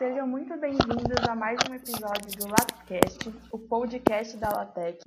Sejam muito bem-vindos a mais um episódio do LabCast, o podcast da Latec.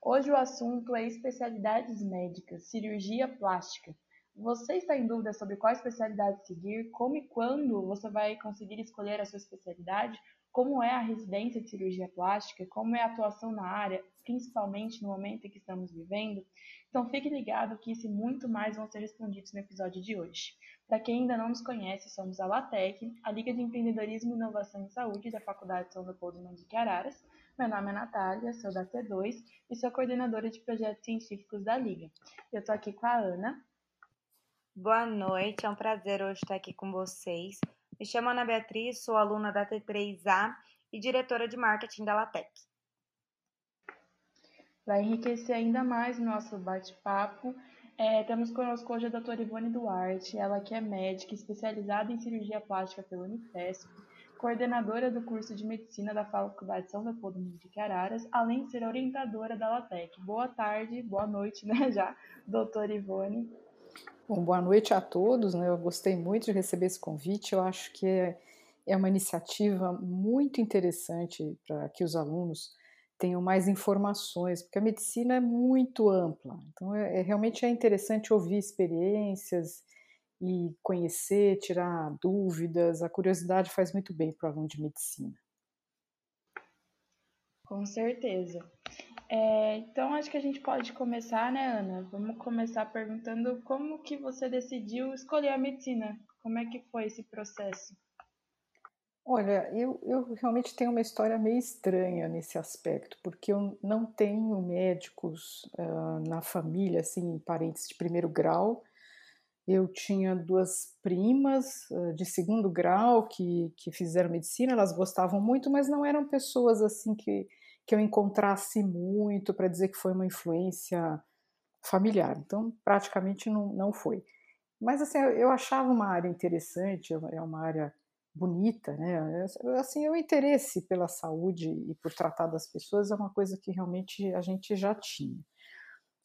Hoje o assunto é especialidades médicas, cirurgia plástica. Você está em dúvida sobre qual especialidade seguir, como e quando você vai conseguir escolher a sua especialidade? Como é a residência de cirurgia plástica, como é a atuação na área, principalmente no momento em que estamos vivendo. Então fique ligado que isso e muito mais vão ser respondidos no episódio de hoje. Para quem ainda não nos conhece, somos a LATEC, a Liga de Empreendedorismo, Inovação e Saúde da Faculdade São Leopoldo de Araras. Meu nome é Natália, sou da T2 e sou coordenadora de projetos científicos da Liga. Eu estou aqui com a Ana. Boa noite, é um prazer hoje estar aqui com vocês. Me chamo Ana Beatriz, sou aluna da T3A e diretora de marketing da Latec. Vai enriquecer ainda mais o nosso bate-papo. É, temos conosco hoje a doutora Ivone Duarte, ela que é médica especializada em cirurgia plástica pela Unifesp, coordenadora do curso de medicina da Faculdade São Leopoldo de Araras, além de ser orientadora da LATEC. Boa tarde, boa noite, né, já, doutora Ivone. Bom, boa noite a todos. Né? Eu gostei muito de receber esse convite. Eu acho que é, é uma iniciativa muito interessante para que os alunos tenham mais informações, porque a medicina é muito ampla. Então, é, é realmente é interessante ouvir experiências e conhecer, tirar dúvidas. A curiosidade faz muito bem para o aluno de medicina. Com certeza. É, então acho que a gente pode começar, né, Ana? Vamos começar perguntando como que você decidiu escolher a medicina. Como é que foi esse processo? Olha, eu, eu realmente tenho uma história meio estranha nesse aspecto, porque eu não tenho médicos uh, na família, assim, parentes de primeiro grau. Eu tinha duas primas uh, de segundo grau que, que fizeram medicina, elas gostavam muito, mas não eram pessoas assim que que eu encontrasse muito para dizer que foi uma influência familiar. Então, praticamente não, não foi. Mas, assim, eu achava uma área interessante, é uma área bonita, né? Assim, o interesse pela saúde e por tratar das pessoas é uma coisa que realmente a gente já tinha.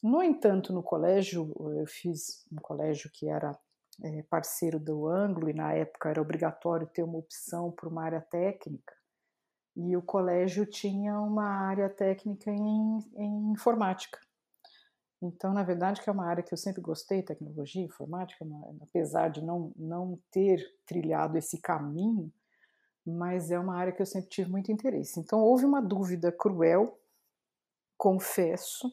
No entanto, no colégio, eu fiz um colégio que era é, parceiro do Anglo e na época era obrigatório ter uma opção para uma área técnica. E o colégio tinha uma área técnica em, em informática. Então, na verdade, que é uma área que eu sempre gostei, tecnologia, informática, apesar de não, não ter trilhado esse caminho, mas é uma área que eu sempre tive muito interesse. Então, houve uma dúvida cruel, confesso,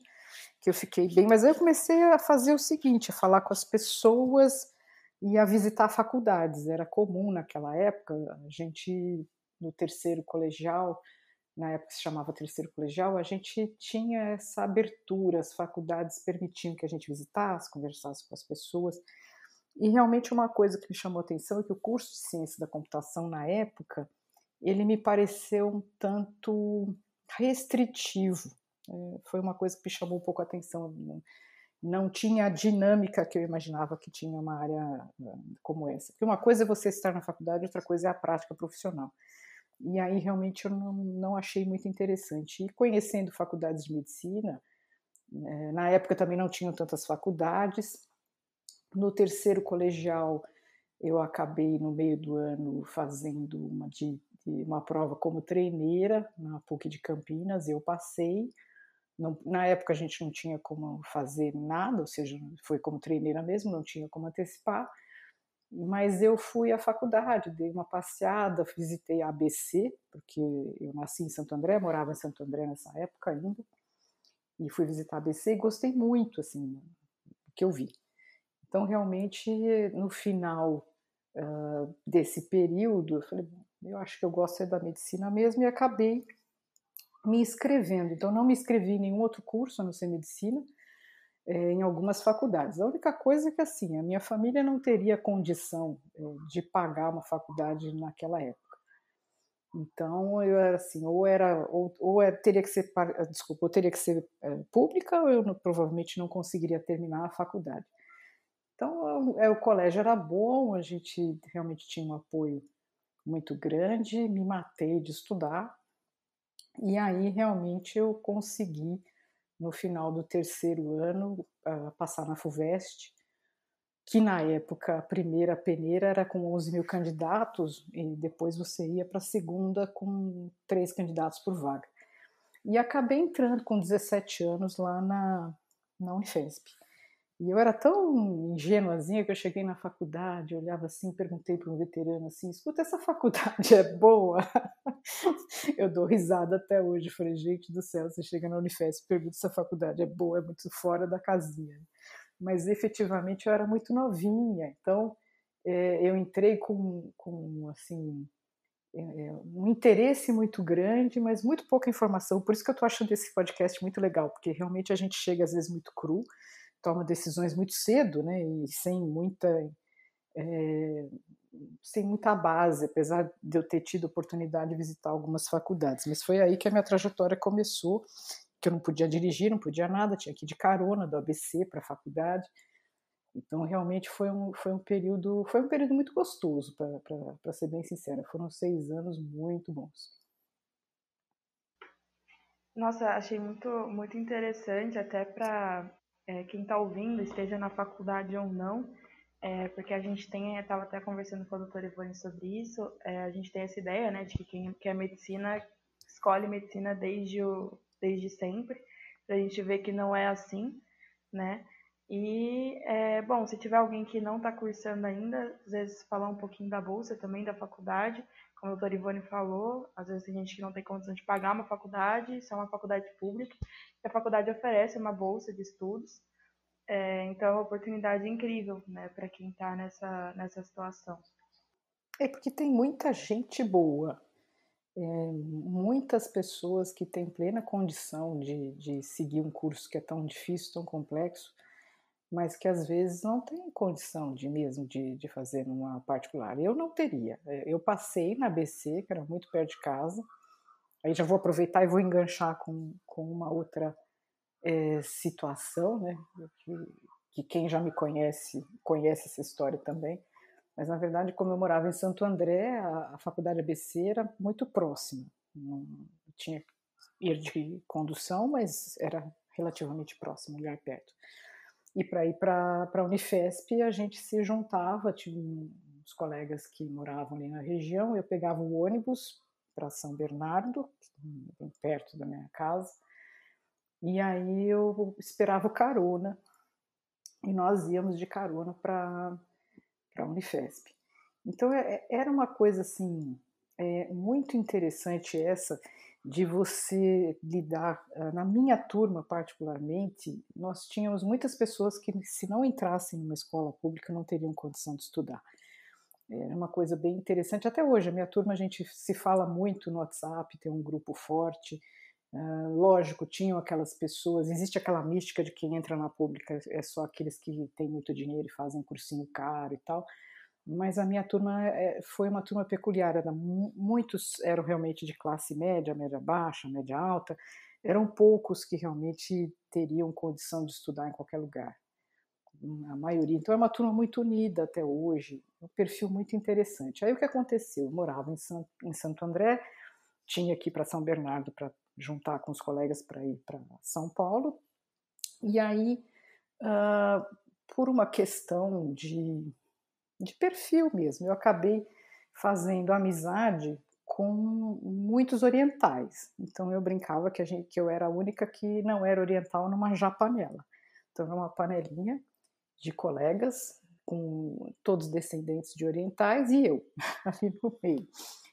que eu fiquei bem, mas aí eu comecei a fazer o seguinte, a falar com as pessoas e a visitar faculdades. Era comum naquela época a gente no terceiro colegial, na época se chamava terceiro colegial, a gente tinha essa abertura, as faculdades permitiam que a gente visitasse, conversasse com as pessoas. E realmente uma coisa que me chamou atenção é que o curso de ciência da computação na época, ele me pareceu um tanto restritivo. É, foi uma coisa que me chamou um pouco a atenção. Não tinha a dinâmica que eu imaginava que tinha uma área é, como essa. Porque uma coisa é você estar na faculdade, outra coisa é a prática profissional. E aí realmente eu não, não achei muito interessante. E conhecendo faculdades de medicina, né, na época também não tinham tantas faculdades. No terceiro colegial, eu acabei no meio do ano fazendo uma, de, de uma prova como treineira na PUC de Campinas. Eu passei. Não, na época a gente não tinha como fazer nada, ou seja, foi como treineira mesmo, não tinha como antecipar. Mas eu fui à faculdade, dei uma passeada, visitei a ABC, porque eu nasci em Santo André, morava em Santo André nessa época ainda, e fui visitar a ABC e gostei muito, assim, do que eu vi. Então, realmente, no final uh, desse período, eu falei, eu acho que eu gosto é da medicina mesmo, e acabei me inscrevendo. Então, não me inscrevi em nenhum outro curso, a não ser medicina, é, em algumas faculdades. A única coisa é que assim, a minha família não teria condição é, de pagar uma faculdade naquela época. Então eu era assim, ou era, ou, ou era, teria que ser, desculpa, ou teria que ser é, pública, ou eu não, provavelmente não conseguiria terminar a faculdade. Então é, o colégio era bom, a gente realmente tinha um apoio muito grande, me matei de estudar, e aí realmente eu consegui no final do terceiro ano, uh, passar na FUVEST, que na época a primeira peneira era com 11 mil candidatos e depois você ia para a segunda com três candidatos por vaga. E acabei entrando com 17 anos lá na, na Unifesp. E eu era tão ingênuazinha que eu cheguei na faculdade, olhava assim, perguntei para um veterano assim: escuta, essa faculdade é boa? eu dou risada até hoje. Falei, gente do céu, você chega na Unifesp, pergunta se a faculdade é boa, é muito fora da casinha. Mas efetivamente eu era muito novinha, então é, eu entrei com, com assim, é, um interesse muito grande, mas muito pouca informação. Por isso que eu estou achando esse podcast muito legal, porque realmente a gente chega às vezes muito cru toma decisões muito cedo, né, e sem muita é, sem muita base, apesar de eu ter tido oportunidade de visitar algumas faculdades. Mas foi aí que a minha trajetória começou, que eu não podia dirigir, não podia nada, tinha que ir de carona do ABC para a faculdade. Então realmente foi um, foi um período foi um período muito gostoso para ser bem sincera. Foram seis anos muito bons. Nossa, achei muito muito interessante até para é, quem está ouvindo, esteja na faculdade ou não, é, porque a gente tem, estava até conversando com a doutora Ivone sobre isso, é, a gente tem essa ideia, né, de que quem quer medicina escolhe medicina desde, o, desde sempre, a gente ver que não é assim, né, e, é, bom, se tiver alguém que não está cursando ainda, às vezes falar um pouquinho da bolsa também, da faculdade, como a doutora Ivone falou, às vezes tem gente que não tem condição de pagar uma faculdade, isso é uma faculdade pública, e a faculdade oferece uma bolsa de estudos, é, então é uma oportunidade incrível né, para quem está nessa, nessa situação. É porque tem muita gente boa, é, muitas pessoas que têm plena condição de, de seguir um curso que é tão difícil, tão complexo, mas que às vezes não tem condição de mesmo de, de fazer numa particular. Eu não teria. É, eu passei na BC, que era muito perto de casa. Aí já vou aproveitar e vou enganchar com, com uma outra é, situação, né? Que, que quem já me conhece conhece essa história também. Mas na verdade, como eu morava em Santo André, a, a faculdade ABC era muito próxima. Não tinha ir de condução, mas era relativamente próximo, lugar perto. E para ir para a Unifesp, a gente se juntava, tinha uns colegas que moravam ali na região, eu pegava o ônibus para São Bernardo, bem perto da minha casa, e aí eu esperava o carona, e nós íamos de carona para a Unifesp. Então é, é, era uma coisa assim, é, muito interessante essa, de você lidar. Ah, na minha turma, particularmente, nós tínhamos muitas pessoas que, se não entrassem numa escola pública, não teriam condição de estudar. É uma coisa bem interessante. Até hoje, a minha turma, a gente se fala muito no WhatsApp, tem um grupo forte. Uh, lógico, tinham aquelas pessoas, existe aquela mística de quem entra na pública é só aqueles que têm muito dinheiro e fazem cursinho caro e tal mas a minha turma é, foi uma turma peculiar. Era, muitos eram realmente de classe média, média baixa, média alta. Eram poucos que realmente teriam condição de estudar em qualquer lugar. A maioria. Então é uma turma muito unida até hoje, um perfil muito interessante. Aí o que aconteceu? Eu morava em, São, em Santo André, tinha ir para São Bernardo para juntar com os colegas para ir para São Paulo. E aí, uh, por uma questão de de perfil mesmo. Eu acabei fazendo amizade com muitos orientais. Então eu brincava que, a gente, que eu era a única que não era oriental numa japanela. Então era uma panelinha de colegas com todos descendentes de orientais e eu ali no meio.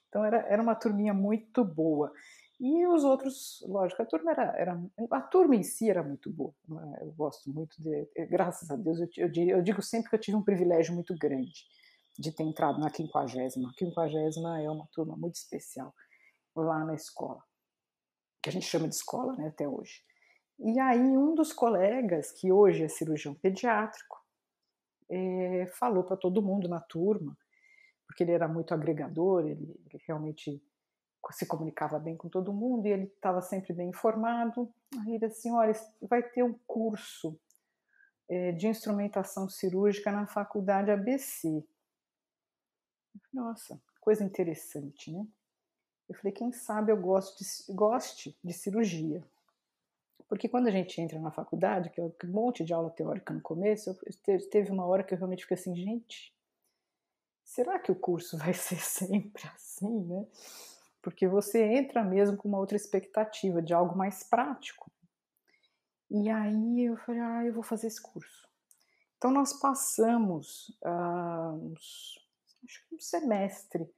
Então era, era uma turminha muito boa. E os outros, lógico, a turma era, era a turma em si era muito boa. Né? Eu gosto muito de, graças a Deus, eu, eu, eu digo sempre que eu tive um privilégio muito grande de ter entrado na quinquagésima. A quinquagésima é uma turma muito especial lá na escola, que a gente chama de escola, né, até hoje. E aí um dos colegas, que hoje é cirurgião pediátrico, é, falou para todo mundo na turma, porque ele era muito agregador, ele, ele realmente se comunicava bem com todo mundo e ele estava sempre bem informado. Aí ele assim, olha, vai ter um curso é, de instrumentação cirúrgica na faculdade ABC. Nossa, coisa interessante, né? Eu falei, quem sabe eu gosto de, goste de cirurgia. Porque quando a gente entra na faculdade, que é um monte de aula teórica no começo, teve uma hora que eu realmente fiquei assim, gente, será que o curso vai ser sempre assim, né? Porque você entra mesmo com uma outra expectativa de algo mais prático. E aí eu falei, ah, eu vou fazer esse curso. Então nós passamos uh, uns, acho que um semestre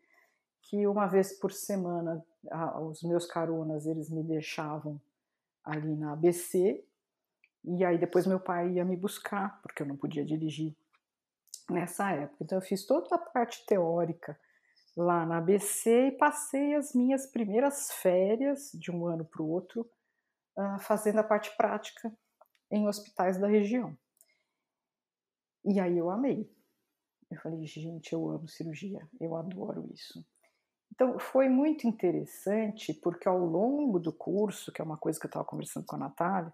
que uma vez por semana os meus caronas eles me deixavam ali na ABC e aí depois meu pai ia me buscar porque eu não podia dirigir nessa época. Então eu fiz toda a parte teórica lá na ABC e passei as minhas primeiras férias de um ano para o outro uh, fazendo a parte prática em hospitais da região. E aí eu amei. Eu falei, gente, eu amo cirurgia, eu adoro isso. Então foi muito interessante porque ao longo do curso, que é uma coisa que eu estava conversando com a Natália,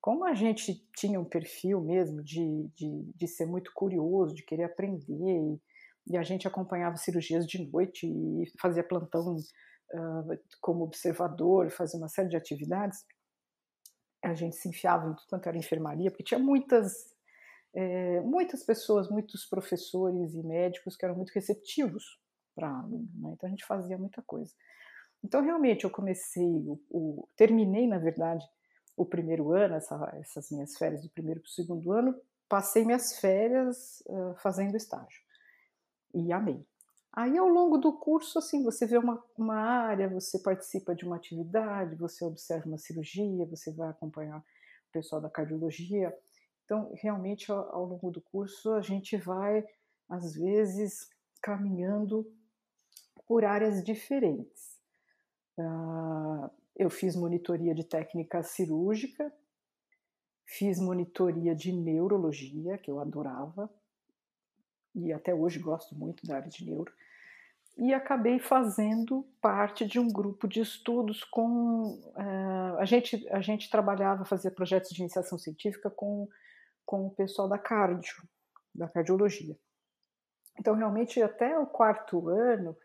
como a gente tinha um perfil mesmo de, de, de ser muito curioso, de querer aprender, e a gente acompanhava cirurgias de noite e fazia plantão uh, como observador, fazia uma série de atividades, a gente se enfiava em tudo quanto era enfermaria, porque tinha muitas, é, muitas pessoas, muitos professores e médicos que eram muito receptivos para né? então a gente fazia muita coisa. Então realmente eu comecei, o, o terminei na verdade o primeiro ano, essa, essas minhas férias do primeiro para o segundo ano, passei minhas férias uh, fazendo estágio e amei. Aí ao longo do curso, assim, você vê uma, uma área, você participa de uma atividade, você observa uma cirurgia, você vai acompanhar o pessoal da cardiologia. Então, realmente, ao, ao longo do curso, a gente vai, às vezes, caminhando por áreas diferentes. Uh, eu fiz monitoria de técnica cirúrgica, fiz monitoria de neurologia, que eu adorava, e até hoje gosto muito da área de neuro, e acabei fazendo parte de um grupo de estudos com. Uh, a, gente, a gente trabalhava, fazia projetos de iniciação científica com, com o pessoal da cardio, da cardiologia. Então, realmente, até o quarto ano,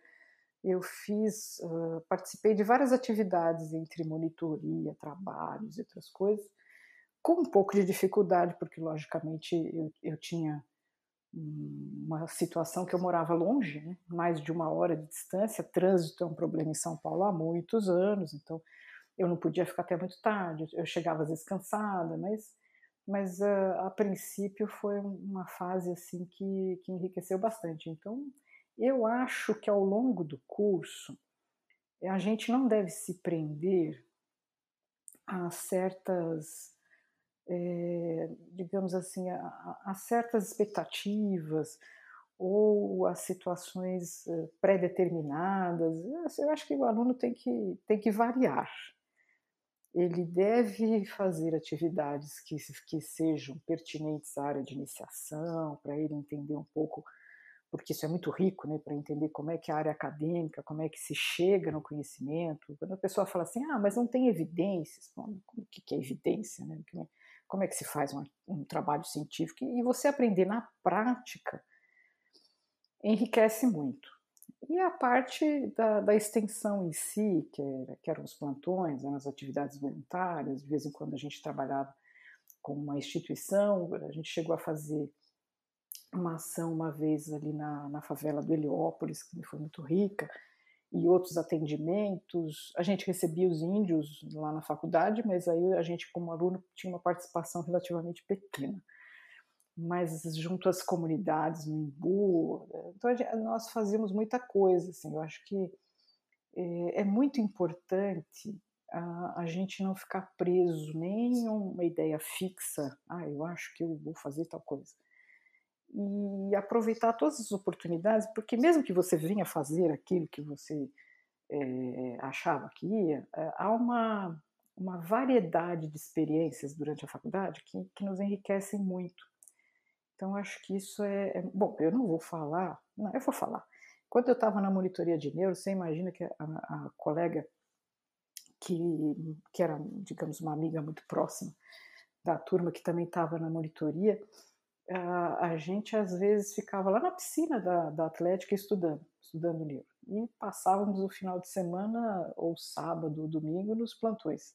eu fiz, uh, participei de várias atividades entre monitoria, trabalhos e outras coisas, com um pouco de dificuldade, porque logicamente eu, eu tinha uma situação que eu morava longe, né? mais de uma hora de distância, trânsito é um problema em São Paulo há muitos anos, então eu não podia ficar até muito tarde, eu chegava às vezes cansada, mas, mas uh, a princípio foi uma fase assim que, que enriqueceu bastante. Então eu acho que ao longo do curso a gente não deve se prender a certas, é, digamos assim, a, a, certas expectativas ou a situações eh, pré-determinadas. Eu acho que o aluno tem que, tem que variar. Ele deve fazer atividades que, que sejam pertinentes à área de iniciação, para ele entender um pouco porque isso é muito rico, né, para entender como é que é a área acadêmica, como é que se chega no conhecimento. Quando a pessoa fala assim, ah, mas não tem evidências, o que é evidência, né? Como é que se faz um, um trabalho científico? E você aprender na prática enriquece muito. E a parte da, da extensão em si, que, era, que eram os plantões, eram as atividades voluntárias, de vez em quando a gente trabalhava com uma instituição, a gente chegou a fazer uma ação uma vez ali na, na favela do Heliópolis, que foi muito rica, e outros atendimentos. A gente recebia os índios lá na faculdade, mas aí a gente, como aluno, tinha uma participação relativamente pequena. Mas junto às comunidades no Imbu, então gente, nós fazíamos muita coisa. Assim, eu acho que é, é muito importante a, a, gente não ficar preso nem em uma ideia fixa. Ah, eu acho que eu vou fazer tal coisa e aproveitar todas as oportunidades, porque mesmo que você venha fazer aquilo que você é, achava que ia, é, há uma, uma variedade de experiências durante a faculdade que, que nos enriquecem muito. Então, acho que isso é, é, Bom, eu não vou falar, não, eu vou falar. Quando eu estava na monitoria de neuro, você imagina que a, a colega que, que era, digamos, uma amiga muito próxima da turma que também estava na monitoria, a, gente às vezes ficava lá na piscina da, da Atlética estudando, estudando livro. E passávamos o final de semana, ou sábado, ou domingo, nos plantões.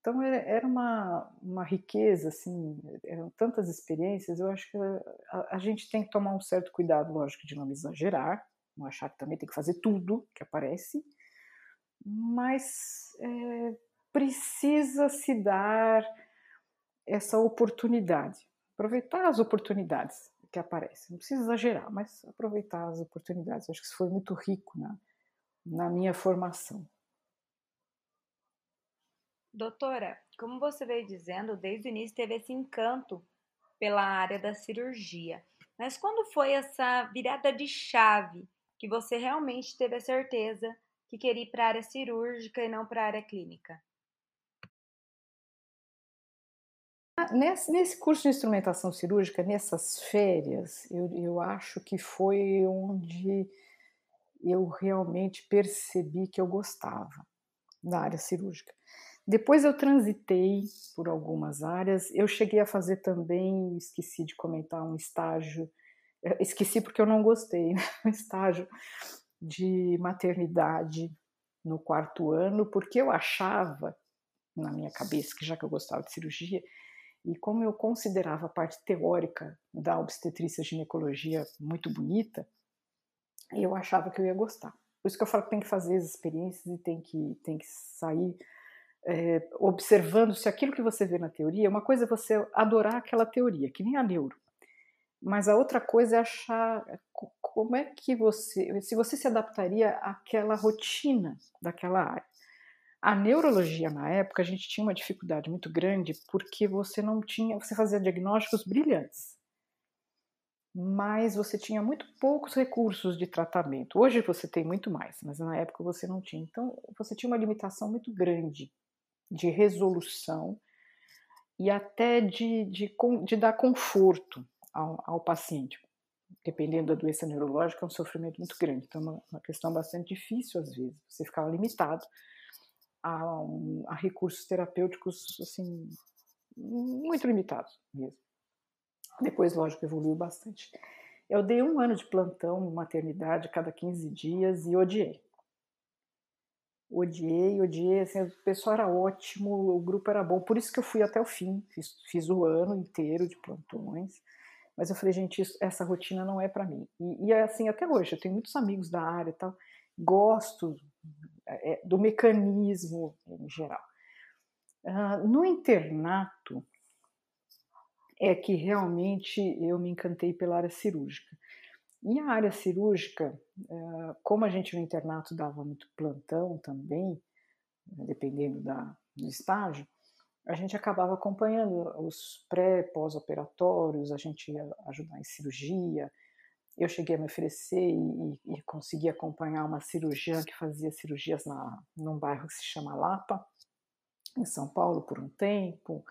Então era uma, uma riqueza, assim, eram tantas experiências. Eu acho que a, a, gente tem que tomar um certo cuidado, lógico, de não exagerar, não achar que também tem que fazer tudo que aparece, mas é, precisa se dar essa oportunidade, aproveitar as oportunidades que aparecem. Não precisa exagerar, mas aproveitar as oportunidades. Acho que isso foi muito rico na, na minha formação. Doutora, como você veio dizendo, desde o início teve esse encanto pela área da cirurgia. Mas quando foi essa virada de chave que você realmente teve a certeza que queria ir para a área cirúrgica e não para a área clínica? Nesse, nesse, curso de instrumentação cirúrgica, nessas férias, eu, eu acho que foi onde eu realmente percebi que eu gostava da área cirúrgica. Depois eu transitei por algumas áreas. Eu cheguei a fazer também, esqueci de comentar, um estágio. Eh, esqueci porque eu não gostei, né? um estágio de maternidade no quarto ano, porque eu achava, na minha cabeça, que já que eu gostava de cirurgia, e como eu considerava a parte teórica da obstetrícia e ginecologia muito bonita, eu achava que eu ia gostar. Por isso que eu falo que tem que fazer as experiências e tem que, tem que sair é, observando se aquilo que você vê na teoria, uma coisa é você adorar aquela teoria, que nem a neuro, mas a outra coisa é achar como é que você, se você se adaptaria àquela rotina daquela área. A neurologia na época a gente tinha uma dificuldade muito grande porque você não tinha, você fazia diagnósticos brilhantes, mas você tinha muito poucos recursos de tratamento. Hoje você tem muito mais, mas na época você não tinha. Então você tinha uma limitação muito grande de resolução e até de, de, de dar conforto ao, ao, paciente. Dependendo da doença neurológica, é um sofrimento muito grande. Então, é uma, uma questão bastante difícil, às vezes. Você ficava limitado a, um, a recursos terapêuticos, assim, muito limitados mesmo. Depois, lógico, evoluiu bastante. Eu dei um ano de plantão maternidade cada 15 dias e odiei odiei, odiei, assim, o pessoal era ótimo, o grupo era bom, por isso que eu fui até o fim, fiz, fiz o ano inteiro de plantões, mas eu falei, gente, isso, essa rotina não é para mim. E, e, assim, até hoje, eu tenho muitos amigos da área e tal, gosto é, do mecanismo em geral. Uh, no internato, é que realmente eu me encantei pela área cirúrgica. E a área cirúrgica, eh, como a gente no internato dava muito plantão também, dependendo da, do estágio, a gente acabava acompanhando os pré, pós-operatórios, a gente ia ajudar em cirurgia. Eu cheguei a me oferecer e, e consegui acompanhar uma cirurgiã que fazia cirurgias na, num bairro que se chama Lapa, em São Paulo, por um tempo.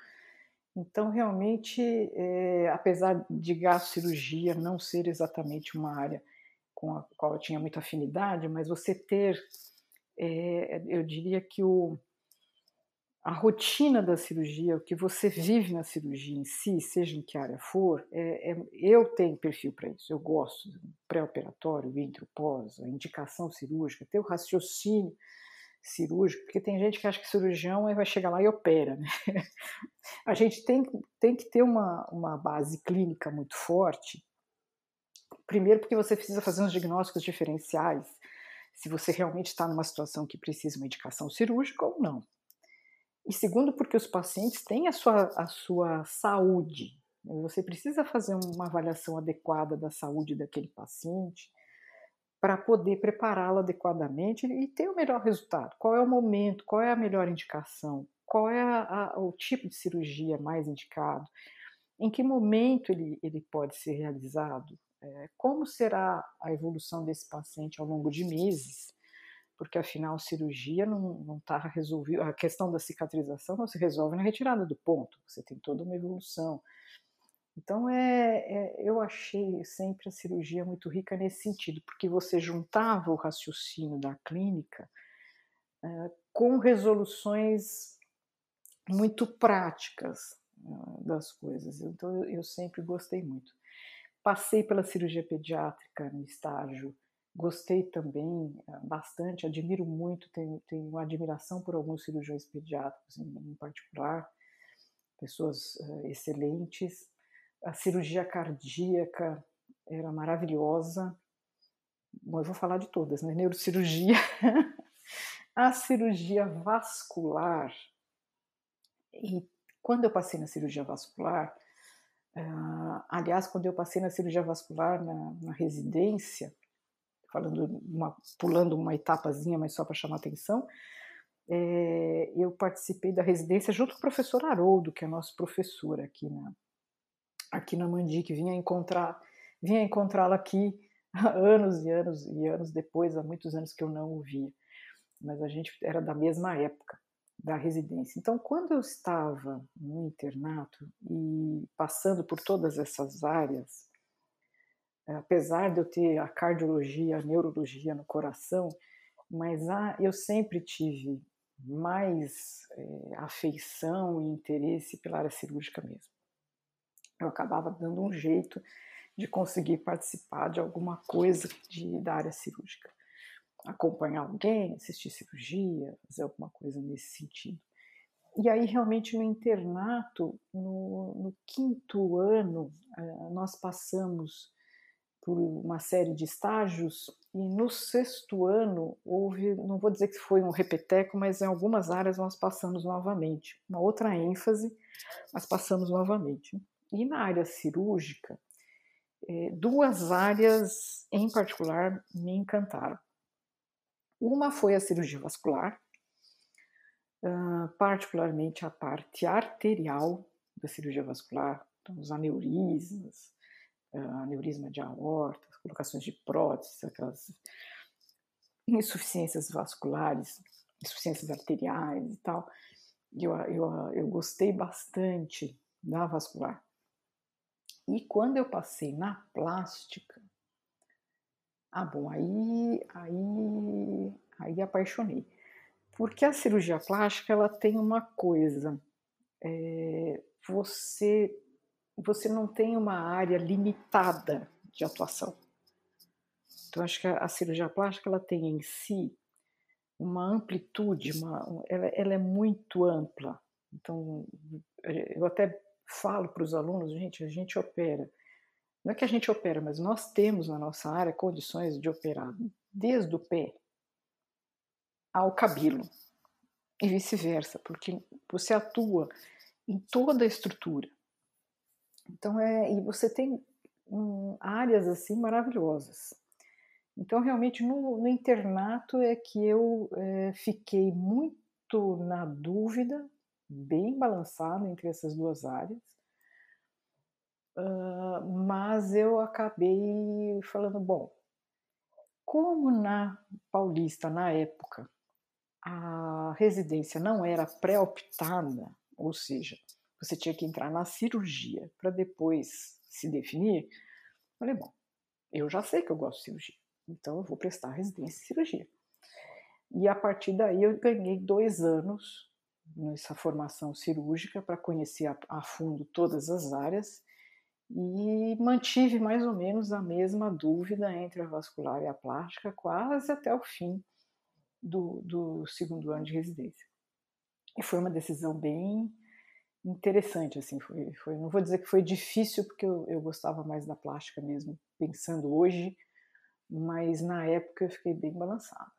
Então, realmente, é, apesar de gastrocirurgia não ser exatamente uma área com a qual eu tinha muita afinidade, mas você ter, é, eu diria que o, a rotina da cirurgia, o que você vive na cirurgia em si, seja em que área for, é, é, eu tenho perfil para isso. Eu gosto pré-operatório, intro, pós, a indicação cirúrgica, ter o raciocínio cirúrgico, porque tem gente que acha que cirurgião vai chegar lá e opera. Né? A gente tem, tem que ter uma, uma base clínica muito forte. Primeiro, porque você precisa fazer uns diagnósticos diferenciais, se você realmente está numa situação que precisa uma indicação cirúrgica ou não. E segundo, porque os pacientes têm a sua, a sua saúde. Você precisa fazer uma avaliação adequada da saúde daquele paciente para poder prepará-lo adequadamente e ter o melhor resultado. Qual é o momento, qual é a melhor indicação, qual é a, a, o tipo de cirurgia mais indicado, em que momento ele, ele pode ser realizado, é, como será a evolução desse paciente ao longo de meses, porque afinal cirurgia não está resolvida, a questão da cicatrização não se resolve na retirada do ponto, você tem toda uma evolução. Então, é, é, eu achei sempre a cirurgia muito rica nesse sentido, porque você juntava o raciocínio da clínica é, com resoluções muito práticas é, das coisas. Então, eu, eu sempre gostei muito. Passei pela cirurgia pediátrica no estágio Gostei também eh, bastante, admiro muito, tenho, tenho admiração por alguns cirurgiões pediátricos em, em particular, pessoas uh, excelentes. A cirurgia cardíaca era maravilhosa. Bom, eu vou falar de todas, né? Neurocirurgia, a cirurgia vascular. E quando eu passei na cirurgia vascular, uh, aliás, quando eu passei na cirurgia vascular na, na residência, falando uma, pulando uma etapazinha, mas só para chamar atenção, é, eu participei da residência junto com o professor Haroldo, que é nosso professor aqui na, aqui na Mandi, que vinha encontrar, vinha encontrá-lo aqui anos e anos e anos depois, há muitos anos que eu não o via. Mas a gente era da mesma época da residência. Então, quando eu estava no internato e passando por todas essas áreas, apesar de eu ter a cardiologia, a neurologia no coração, mas ah, eu sempre tive mais é, afeição e interesse pela área cirúrgica mesmo. Eu acabava dando um jeito de conseguir participar de alguma coisa de, da área cirúrgica. Acompanhar alguém, assistir cirurgia, fazer alguma coisa nesse sentido. E aí, realmente, no internato, no, no quinto ano, eh, nós passamos por uma série de estágios e no sexto ano houve, não vou dizer que foi um repeteco, mas em algumas áreas nós passamos novamente, uma outra ênfase, mas passamos novamente. E na área cirúrgica, é, duas áreas em particular me encantaram. Uma foi a cirurgia vascular, particularmente a parte arterial da cirurgia vascular, então os aneurismas, aneurisma de aorta, colocações de próteses, aquelas insuficiências vasculares, insuficiências arteriais e tal. Eu, eu, eu gostei bastante da vascular. E quando eu passei na plástica, ah, bom, aí, aí, aí apaixonei. Porque a cirurgia plástica, ela tem uma coisa, é, você você não tem uma área limitada de atuação. Então, acho que a, cirurgia plástica ela tem em si uma amplitude, uma, ela, ela é muito ampla. Então, eu até falo para os alunos, gente, a gente opera. Não é que a gente opera, mas nós temos na nossa área condições de operar desde o pé ao cabelo e vice-versa, porque você atua em toda a estrutura. Então é e você tem um, áreas assim maravilhosas. Então realmente no, no internato é que eu é, fiquei muito na dúvida, bem balançado entre essas duas áreas, uh, mas eu acabei falando bom, como na Paulista na época a residência não era pré-optada, ou seja, você tinha que entrar na cirurgia para depois se definir. Falei, bom, eu já sei que eu gosto de cirurgia, então eu vou prestar residência em cirurgia. E a partir daí eu ganhei dois anos nessa formação cirúrgica para conhecer a, a, fundo todas as áreas e mantive mais ou menos a mesma dúvida entre a vascular e a plástica quase até o fim do, do segundo ano de residência. E foi uma decisão bem interessante, assim, foi, foi, não vou dizer que foi difícil, porque eu, eu gostava mais da plástica mesmo, pensando hoje, mas na época eu fiquei bem balançada.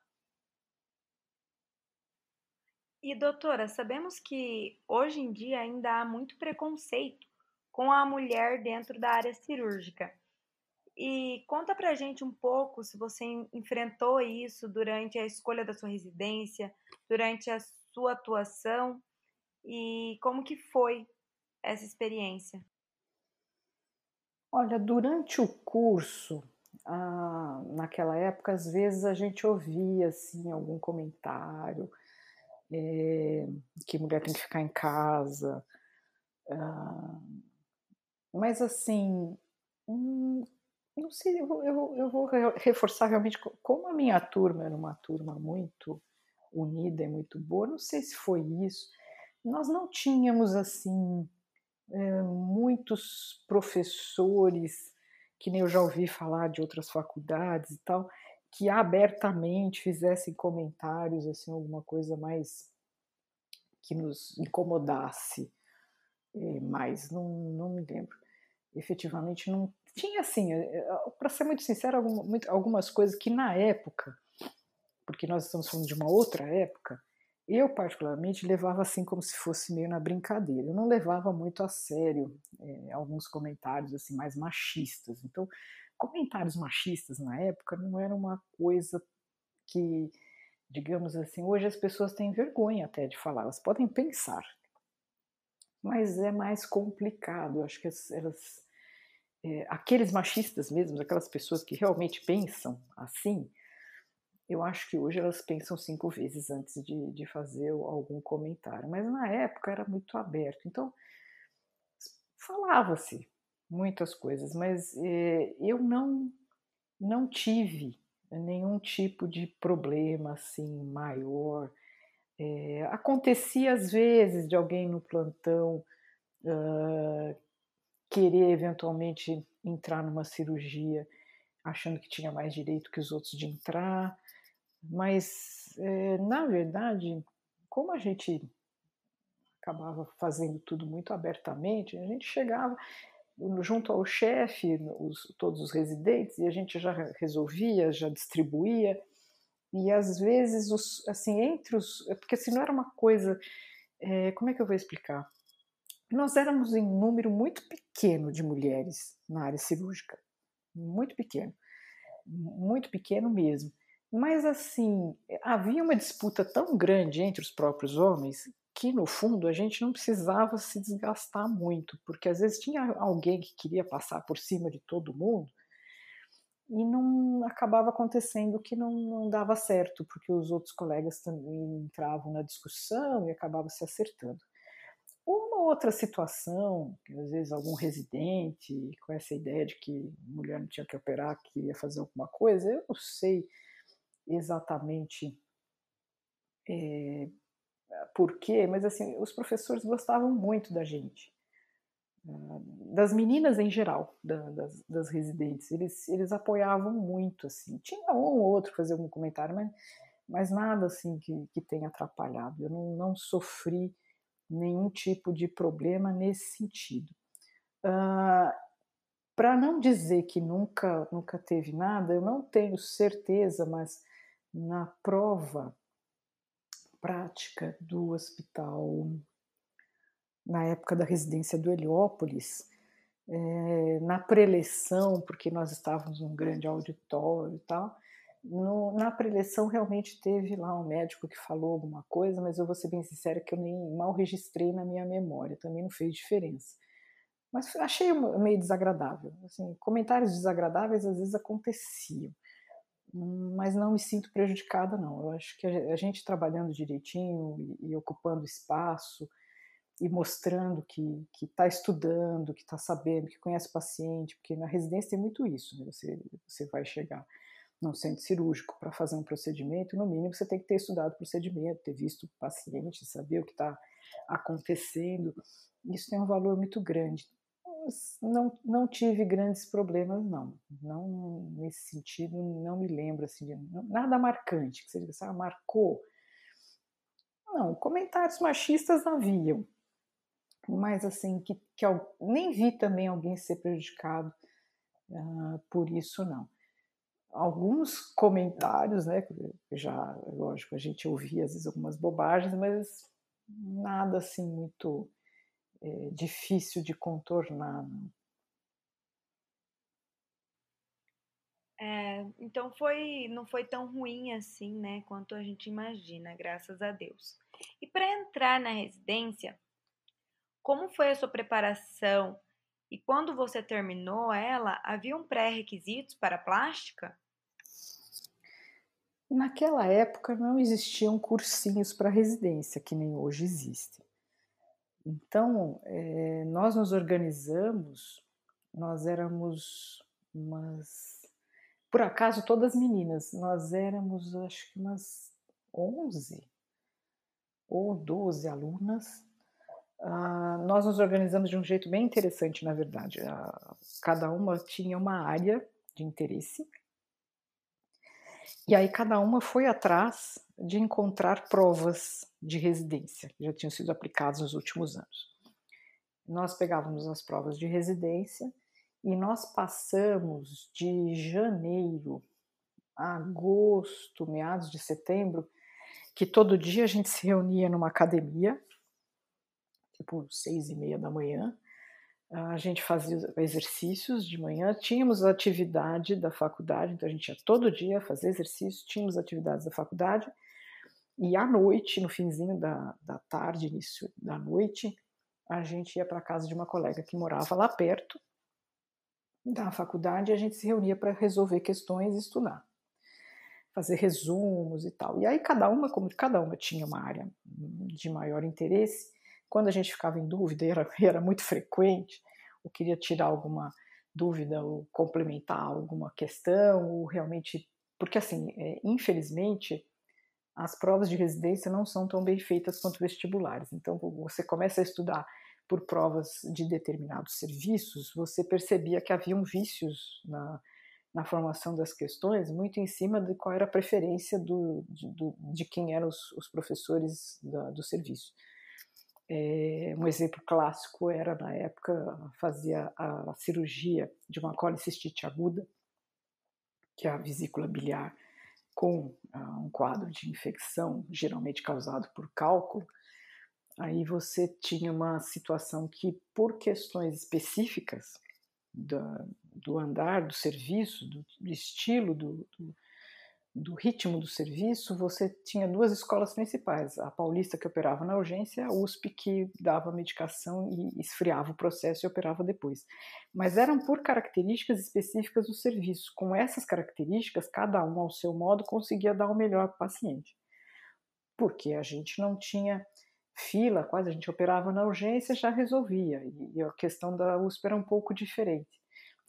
E doutora, sabemos que hoje em dia ainda há muito preconceito com a mulher dentro da área cirúrgica. E conta pra gente um pouco se você enfrentou isso durante a escolha da sua residência, durante a sua atuação e como que foi essa experiência? Olha, durante o curso, ah, naquela época, às vezes a gente ouvia assim algum comentário é, que mulher tem que ficar em casa, ah, mas assim, hum, não sei, eu, eu, eu vou reforçar realmente como a minha turma era uma turma muito unida e muito boa, não sei se foi isso nós não tínhamos assim é, muitos professores que nem eu já ouvi falar de outras faculdades e tal que abertamente fizessem comentários, assim, alguma coisa mais que nos incomodasse é, mais, não, não me lembro. Efetivamente, não tinha assim, é, para ser muito sincero, algumas coisas que na época, porque nós estamos falando de uma outra época, eu particularmente levava assim como se fosse meio na brincadeira. Eu não levava muito a sério é, alguns comentários assim mais machistas. Então, comentários machistas na época não era uma coisa que, digamos assim, hoje as pessoas têm vergonha até de falar, elas podem pensar, mas é mais complicado. Eu acho que elas, é, aqueles machistas mesmo, aquelas pessoas que realmente pensam assim, eu acho que hoje elas pensam cinco vezes antes de, de fazer algum comentário, mas na época era muito aberto, então falava-se muitas coisas, mas eh, eu não não tive nenhum tipo de problema assim maior. É, acontecia às vezes de alguém no plantão uh, querer eventualmente entrar numa cirurgia achando que tinha mais direito que os outros de entrar, mas é, na verdade, como a gente acabava fazendo tudo muito abertamente, a gente chegava, junto ao chefe, os, todos os residentes, e a gente já resolvia, já distribuía, e às vezes, os, assim, entre os. Porque assim, não era uma coisa. É, como é que eu vou explicar? Nós éramos em número muito pequeno de mulheres na área cirúrgica. Muito pequeno. Muito pequeno mesmo. Mas, assim, havia uma disputa tão grande entre os próprios homens que no fundo a gente não precisava se desgastar muito, porque às vezes tinha alguém que queria passar por cima de todo mundo e não acabava acontecendo que não, não dava certo, porque os outros colegas também entravam na discussão e acabavam se acertando. Uma outra situação, que às vezes algum residente com essa ideia de que mulher não tinha que operar, que ia fazer alguma coisa, eu não sei exatamente é, por quê, mas assim, os professores gostavam muito da gente, ah, das meninas em geral, das, das residentes, eles, eles apoiavam muito, assim, tinha um ou outro fazer algum comentário, mas, mas nada assim que, que tenha atrapalhado, eu não, não sofri nenhum tipo de problema nesse sentido. Uh, Para não dizer que nunca, nunca teve nada, eu não tenho certeza, mas na prova prática do hospital na época da residência do Heliópolis, é, na preleção, porque nós estávamos num grande auditório e tal, no, na preleção realmente teve lá um médico que falou alguma coisa, mas eu vou ser bem sincera que eu nem mal registrei na minha memória, também não fez diferença. Mas achei meio desagradável. Assim, comentários desagradáveis às vezes aconteciam mas não me sinto prejudicada, não. Eu acho que a gente trabalhando direitinho e, ocupando espaço e mostrando que está estudando, que está sabendo, que conhece o paciente, porque na residência tem muito isso. Né? Você, você vai chegar num centro cirúrgico para fazer um procedimento, no mínimo você tem que ter estudado o procedimento, ter visto o paciente, saber o que está acontecendo. Isso tem um valor muito grande não, não tive grandes problemas, não. Não nesse sentido, não me lembro assim de nada marcante que você diga, ah, marcou. Não, comentários machistas haviam, mas assim que, que eu nem vi também alguém ser prejudicado uh, por isso não. Alguns comentários, né? Já, lógico, a gente ouvia às vezes algumas bobagens, mas nada assim muito é, difícil de contornar. É, então foi, não foi tão ruim assim, né, quanto a gente imagina, graças a Deus. E para entrar na residência, como foi a sua preparação? E quando você terminou ela, haviam pré-requisitos para a plástica? Naquela época não existiam cursinhos para residência, que nem hoje existem. Então, é, nós nos organizamos, nós éramos umas. Por acaso, todas meninas, nós éramos, acho que umas 11 ou 12 alunas. Ah, nós nos organizamos de um jeito bem interessante, na verdade. Ah, cada uma tinha uma área de interesse. E aí cada uma foi atrás de encontrar provas de residência que já tinham sido aplicadas nos últimos anos. Nós pegávamos as provas de residência e nós passamos de janeiro a agosto, meados de setembro, que todo dia a gente se reunia numa academia, tipo seis e meia da manhã, a gente fazia exercícios de manhã, tínhamos atividade da faculdade, então a gente ia todo dia fazer exercício, tínhamos atividades da faculdade, e à noite, no finzinho da, da tarde, início da noite, a gente ia para casa de uma colega que morava lá perto da faculdade e a gente se reunia para resolver questões e estudar, fazer resumos e tal. E aí cada uma, como cada uma tinha uma área de maior interesse, quando a gente ficava em dúvida, era, era muito frequente, ou queria tirar alguma dúvida ou complementar alguma questão, ou realmente. Porque, assim, é, infelizmente, as provas de residência não são tão bem feitas quanto vestibulares. Então, você começa a estudar por provas de determinados serviços, você percebia que haviam vícios na, na formação das questões, muito em cima de qual era a preferência do, de, do, de quem eram os, os professores da, do serviço. É, um exemplo clássico era, na época, fazia a cirurgia de uma colicistite aguda, que é a vesícula biliar, com uh, um quadro de infecção, geralmente causado por cálculo. Aí você tinha uma situação que, por questões específicas do, do andar, do serviço, do, do estilo do, do do ritmo do serviço, você tinha duas escolas principais, a paulista que operava na urgência, a USP que dava medicação e esfriava o processo e operava depois. Mas eram por características específicas do serviço. Com essas características, cada um ao seu modo conseguia dar o melhor para o paciente. Porque a gente não tinha fila, quase a gente operava na urgência já resolvia. E a questão da USP era um pouco diferente.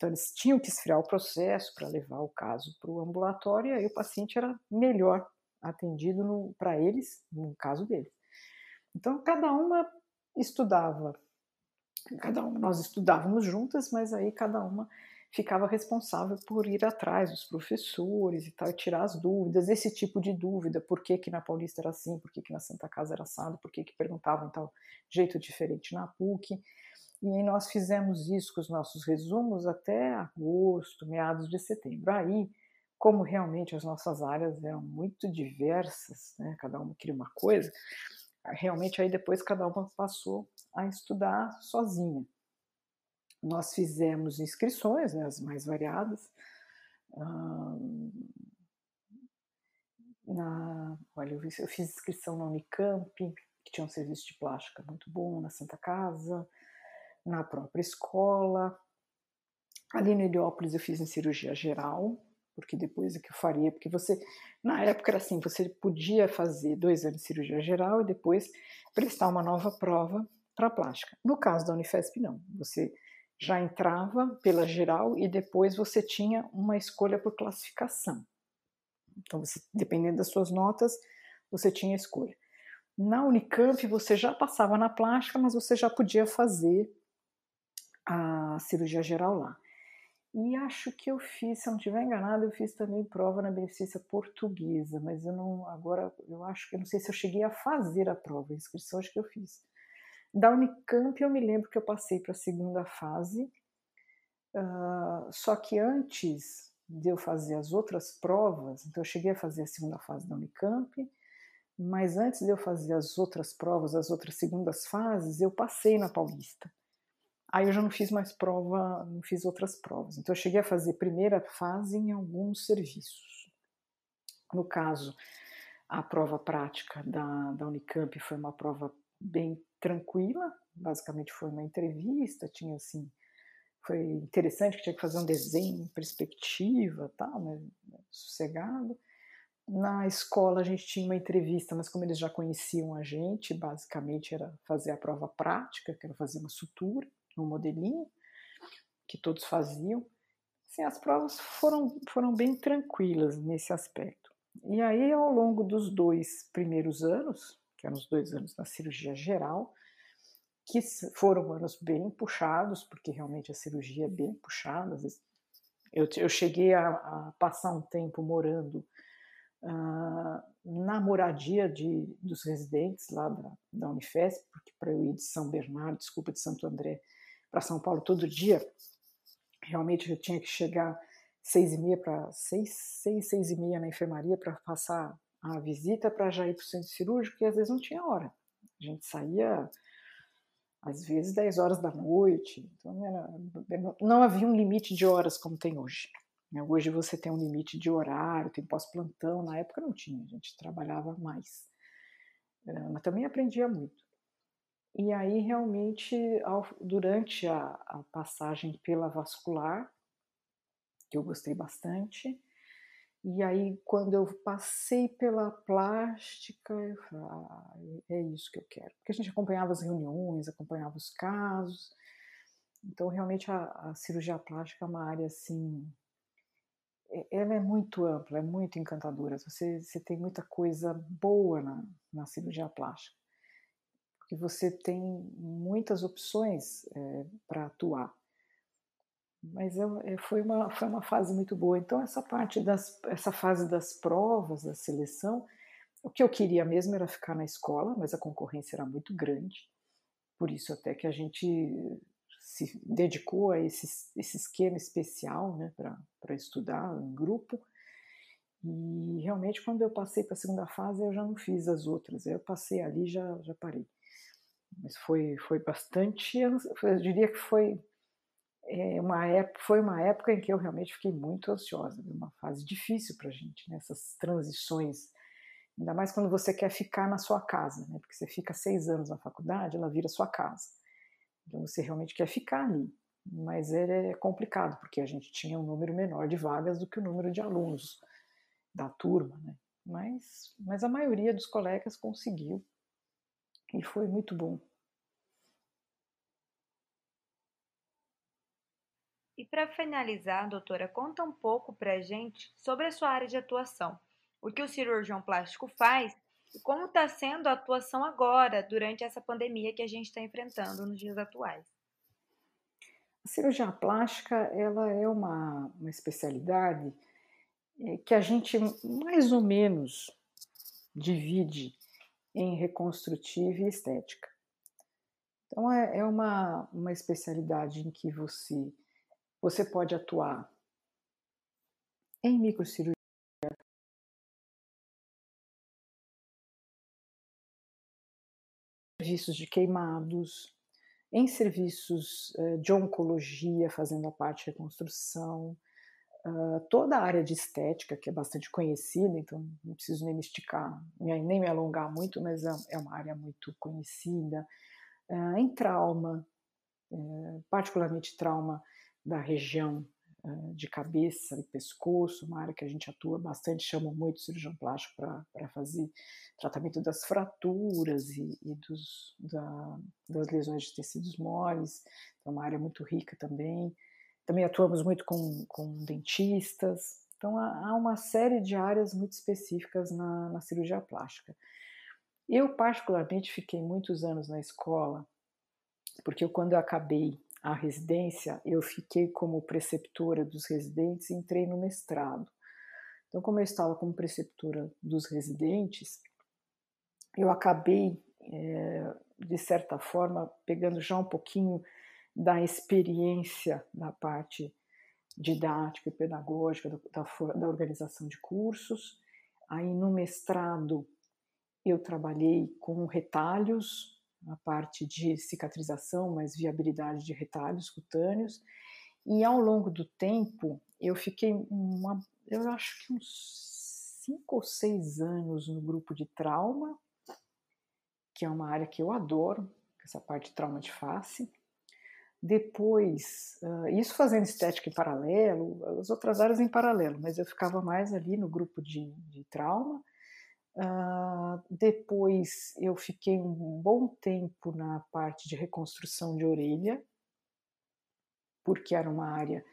Então, eles tinham que esfriar o processo para levar o caso para o ambulatório e aí o paciente era melhor atendido para eles, no caso deles. Então, cada uma estudava, cada uma, nós estudávamos juntas, mas aí cada uma ficava responsável por ir atrás dos professores e tal, tirar as dúvidas, esse tipo de dúvida, por que, que na Paulista era assim, por que, que na Santa Casa era assado, por que, que perguntavam tal jeito diferente na PUC. E nós fizemos isso com os nossos resumos até agosto, meados de setembro. Aí, como realmente as nossas áreas eram muito diversas, né, cada uma queria uma coisa, realmente aí depois cada uma passou a estudar sozinha. Nós fizemos inscrições, né, as mais variadas. na, olha, eu, fiz inscrição na Unicamp, que tinha um serviço de plástica muito bom, na Santa Casa, na própria escola. Ali no Heliópolis eu fiz em cirurgia geral, porque depois é que eu faria, porque você, na época era assim, você podia fazer dois anos de cirurgia geral e depois prestar uma nova prova para plástica. No caso da Unifesp, não. Você já entrava pela geral e depois você tinha uma escolha por classificação. Então, você, dependendo das suas notas, você tinha escolha. Na Unicamp, você já passava na plástica, mas você já podia fazer a cirurgia geral lá. E acho que eu fiz, se eu não estiver enganado, eu fiz também prova na beneficência portuguesa, mas eu não, agora, eu acho que, eu não sei se eu cheguei a fazer a prova, a inscrição acho que eu fiz. Da Unicamp eu me lembro que eu passei para a segunda fase, uh, só que antes de eu fazer as outras provas, então eu cheguei a fazer a segunda fase da Unicamp, mas antes de eu fazer as outras provas, as outras segundas fases, eu passei na Paulista. Aí eu já não fiz mais prova, não fiz outras provas. Então eu cheguei a fazer primeira fase em alguns serviços. No caso, a prova prática da, da Unicamp foi uma prova bem tranquila, basicamente foi uma entrevista, tinha assim, foi interessante que tinha que fazer um desenho, perspectiva, tal, né, sossegado. Na escola a gente tinha uma entrevista, mas como eles já conheciam a gente, basicamente era fazer a prova prática, que era fazer uma sutura no modelinho que todos faziam. Assim, as provas foram, foram bem tranquilas nesse aspecto. E aí, ao longo dos dois primeiros anos, que eram os dois anos da cirurgia geral, que foram anos bem puxados, porque realmente a cirurgia é bem puxada. Eu, eu cheguei a, a passar um tempo morando uh, na moradia de, dos residentes lá da, da Unifesp, porque para eu ir de São Bernardo, desculpa, de Santo André para São Paulo todo dia, realmente eu tinha que chegar seis e meia para seis, seis, seis e meia na enfermaria para passar a visita para já ir para o centro cirúrgico e às vezes não tinha hora. A gente saía às vezes 10 horas da noite, então era, não havia um limite de horas como tem hoje. Né? Hoje você tem um limite de horário, tem pós-plantão, na época não tinha, a gente trabalhava mais. Eh, mas também aprendia muito. E aí, realmente, ao, durante a, a, passagem pela vascular, que eu gostei bastante, e aí, quando eu passei pela plástica, eu falei, ah, é isso que eu quero. Porque a gente acompanhava as reuniões, acompanhava os casos. Então, realmente, a, a cirurgia plástica é uma área, assim, ela é muito ampla, é muito encantadora. Você, você tem muita coisa boa na, na cirurgia plástica, porque você tem muitas opções é, para atuar. Mas eu, é, foi, uma, foi uma fase muito boa. Então, essa parte das, essa fase das provas, da seleção, o que eu queria mesmo era ficar na escola, mas a concorrência era muito grande. Por isso até que a gente se dedicou a esse, esse esquema especial né, para estudar em grupo. E realmente, quando eu passei para a segunda fase, eu já não fiz as outras. Eu passei ali já já parei. Mas foi, foi bastante. Eu diria que foi, é, uma época, foi uma época em que eu realmente fiquei muito ansiosa. Uma fase difícil para a gente, né, transições. Ainda mais quando você quer ficar na sua casa, né? porque você fica seis anos na faculdade, ela vira sua casa. Então você realmente quer ficar ali. Mas é complicado, porque a gente tinha um número menor de vagas do que o número de alunos da turma, né? Mas, mas a maioria dos colegas conseguiu e foi muito bom. E para finalizar, doutora, conta um pouco para a gente sobre a sua área de atuação. O que o cirurgião plástico faz e como está sendo a atuação agora, durante essa pandemia que a gente está enfrentando nos dias atuais? A cirurgia plástica ela é uma, uma especialidade é, que a gente mais ou menos divide em reconstrutiva e estética. Então é, é uma, uma especialidade em que você, você pode atuar em microcirurgia, serviços de queimados, em serviços eh, de oncologia, fazendo a parte de reconstrução, toda a área de estética, que é bastante conhecida, então não preciso nem me esticar, nem me alongar muito, mas é, é uma área muito conhecida, em trauma, eh, particularmente trauma da região de cabeça e pescoço, uma área que a gente atua bastante, chama muito cirurgião plástico para fazer tratamento das fraturas e, e dos, da, das lesões de tecidos moles, é uma área muito rica também. Também atuamos muito com, com dentistas, então há, há uma série de áreas muito específicas na, na cirurgia plástica. Eu, particularmente, fiquei muitos anos na escola, porque eu, quando eu acabei a residência, eu fiquei como preceptora dos residentes e entrei no mestrado. Então, como eu estava como preceptora dos residentes, eu acabei, é, de certa forma, pegando já um pouquinho da experiência da parte didática e pedagógica da, da organização de cursos. Aí, no mestrado, eu trabalhei com retalhos a parte de cicatrização, mas viabilidade de retalhos cutâneos. E ao longo do tempo, eu fiquei, uma, eu acho que uns cinco ou seis anos no grupo de trauma, que é uma área que eu adoro, essa parte de trauma de face. Depois, uh, isso fazendo estética em paralelo, as outras áreas em paralelo, mas eu ficava mais ali no grupo de, de trauma. Uh, depois eu fiquei um bom tempo na parte de reconstrução de orelha, porque era uma área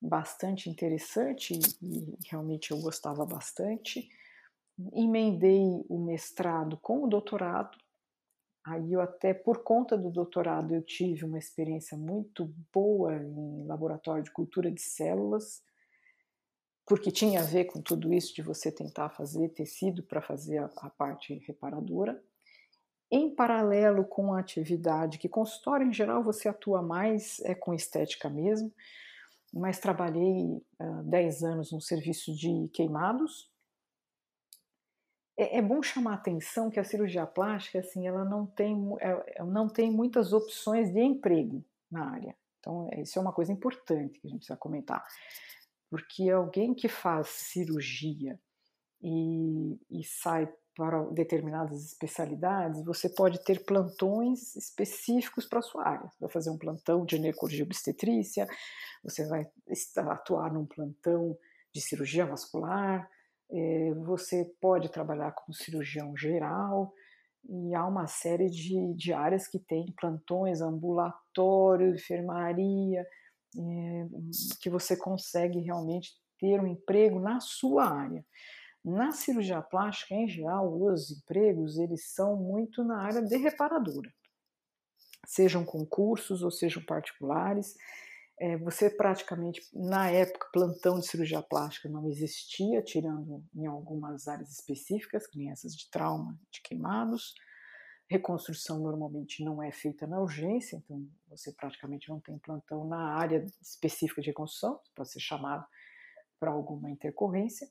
bastante interessante e realmente eu gostava bastante. Emendei o mestrado com o doutorado. Aí eu até por conta do doutorado eu tive uma experiência muito boa em laboratório de cultura de células porque tinha a ver com tudo isso de você tentar fazer tecido para fazer a, a, parte reparadora. Em paralelo com a atividade, que consultório em geral você atua mais é com estética mesmo, mas trabalhei uh, 10 anos no serviço de queimados. É, é, bom chamar a atenção que a cirurgia plástica, assim, ela não tem, é, não tem muitas opções de emprego na área. Então, isso é uma coisa importante que a gente precisa comentar porque alguém que faz cirurgia e, e sai para determinadas especialidades, você pode ter plantões específicos para a sua área. Você vai fazer um plantão de ginecologia obstetrícia, você vai atuar num plantão de cirurgia vascular, é, você pode trabalhar como cirurgião geral, e há uma série de, de áreas que tem plantões, ambulatório, enfermaria, é, que você consegue realmente ter um emprego na sua área. Na cirurgia plástica, em geral, os empregos eles são muito na área de reparadora, sejam concursos ou sejam particulares. É, você praticamente, na época, plantão de cirurgia plástica não existia, tirando em algumas áreas específicas, essas de trauma, de queimados. Reconstrução normalmente não é feita na urgência, então você praticamente não tem plantão na área específica de reconstrução, pode ser chamado para alguma intercorrência.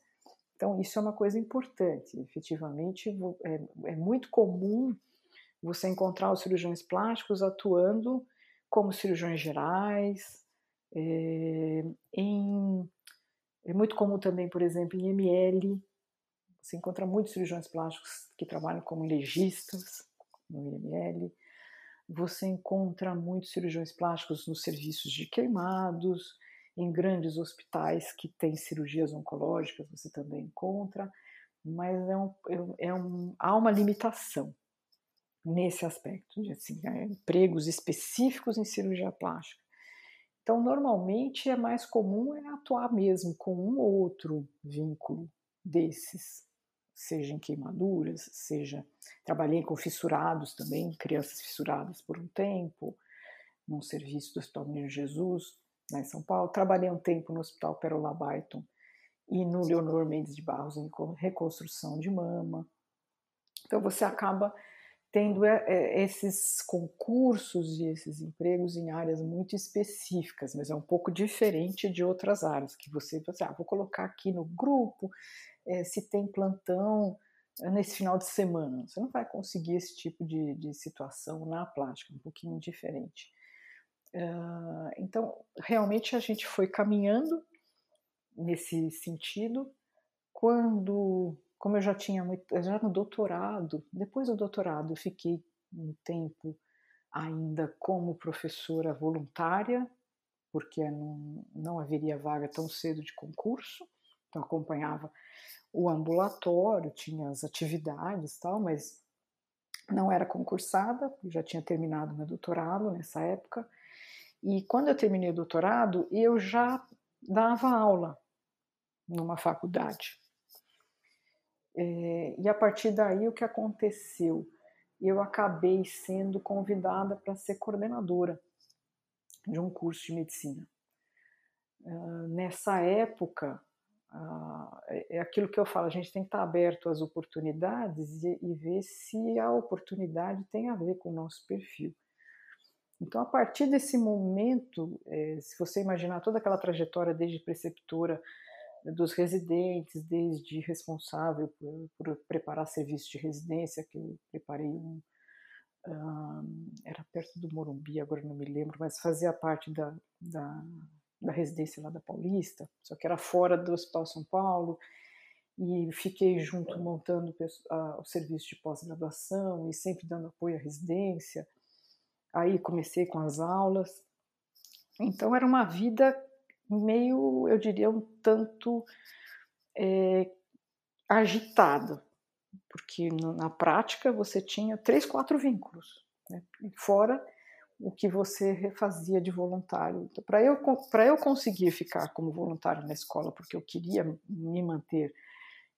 Então, isso é uma coisa importante. Efetivamente, é, é muito comum você encontrar os cirurgiões plásticos atuando como cirurgiões gerais, é, em, é muito comum também, por exemplo, em ML, você encontra muitos cirurgiões plásticos que trabalham como legistas, no IML. Você encontra muitos cirurgiões plásticos nos serviços de queimados, em grandes hospitais que têm cirurgias oncológicas, você também encontra, mas é um, é um, há uma limitação nesse aspecto, de assim, é, empregos específicos em cirurgia plástica. Então, normalmente é mais comum é atuar mesmo com um ou outro vínculo desses seja em queimaduras, seja trabalhei com fissurados também, crianças fissuradas por um tempo, num serviço do Hospital Menino Jesus, lá em São Paulo. Trabalhei um tempo no Hospital Perola Baiton e no Leonor Mendes de Barros em reconstrução de mama. Então você acaba tendo é, é, esses concursos e esses empregos em áreas muito específicas, mas é um pouco diferente de outras áreas que você, você ah, vou colocar aqui no grupo é, se tem plantão eh, nesse final de semana. Você não vai conseguir esse tipo de, de situação na plástica, um pouquinho diferente. Uh, então, realmente a gente foi caminhando nesse sentido. Quando, como eu já tinha muito, já no doutorado, depois do doutorado, eu fiquei um tempo ainda como professora voluntária, porque não, não haveria vaga tão cedo de concurso, então acompanhava o ambulatório, tinha as atividades tal, mas não era concursada, já tinha terminado meu doutorado nessa época. E quando eu terminei o doutorado, eu já dava aula numa faculdade. É, e a partir daí, o que aconteceu? Eu acabei sendo convidada para ser coordenadora de um curso de medicina. Uh, nessa época, é, é aquilo que eu falo, a gente tem que estar aberto às oportunidades e, e ver se a oportunidade tem a ver com o nosso perfil. Então, a partir desse momento, é, se você imaginar toda aquela trajetória desde preceptora dos residentes, desde responsável por, por preparar serviço de residência, que eu preparei um, um, era perto do Morumbi, agora não me lembro, mas fazia parte da, da da residência lá da Paulista, só que era fora do Hospital São Paulo, e fiquei junto montando o serviço de pós-graduação e sempre dando apoio à residência. Aí comecei com as aulas. Então era uma vida meio, eu diria, um tanto é, agitada, porque na prática você tinha três, quatro vínculos, né? fora o que você refazia de voluntário. Então, para eu, eu conseguir ficar como voluntário na escola, porque eu queria me manter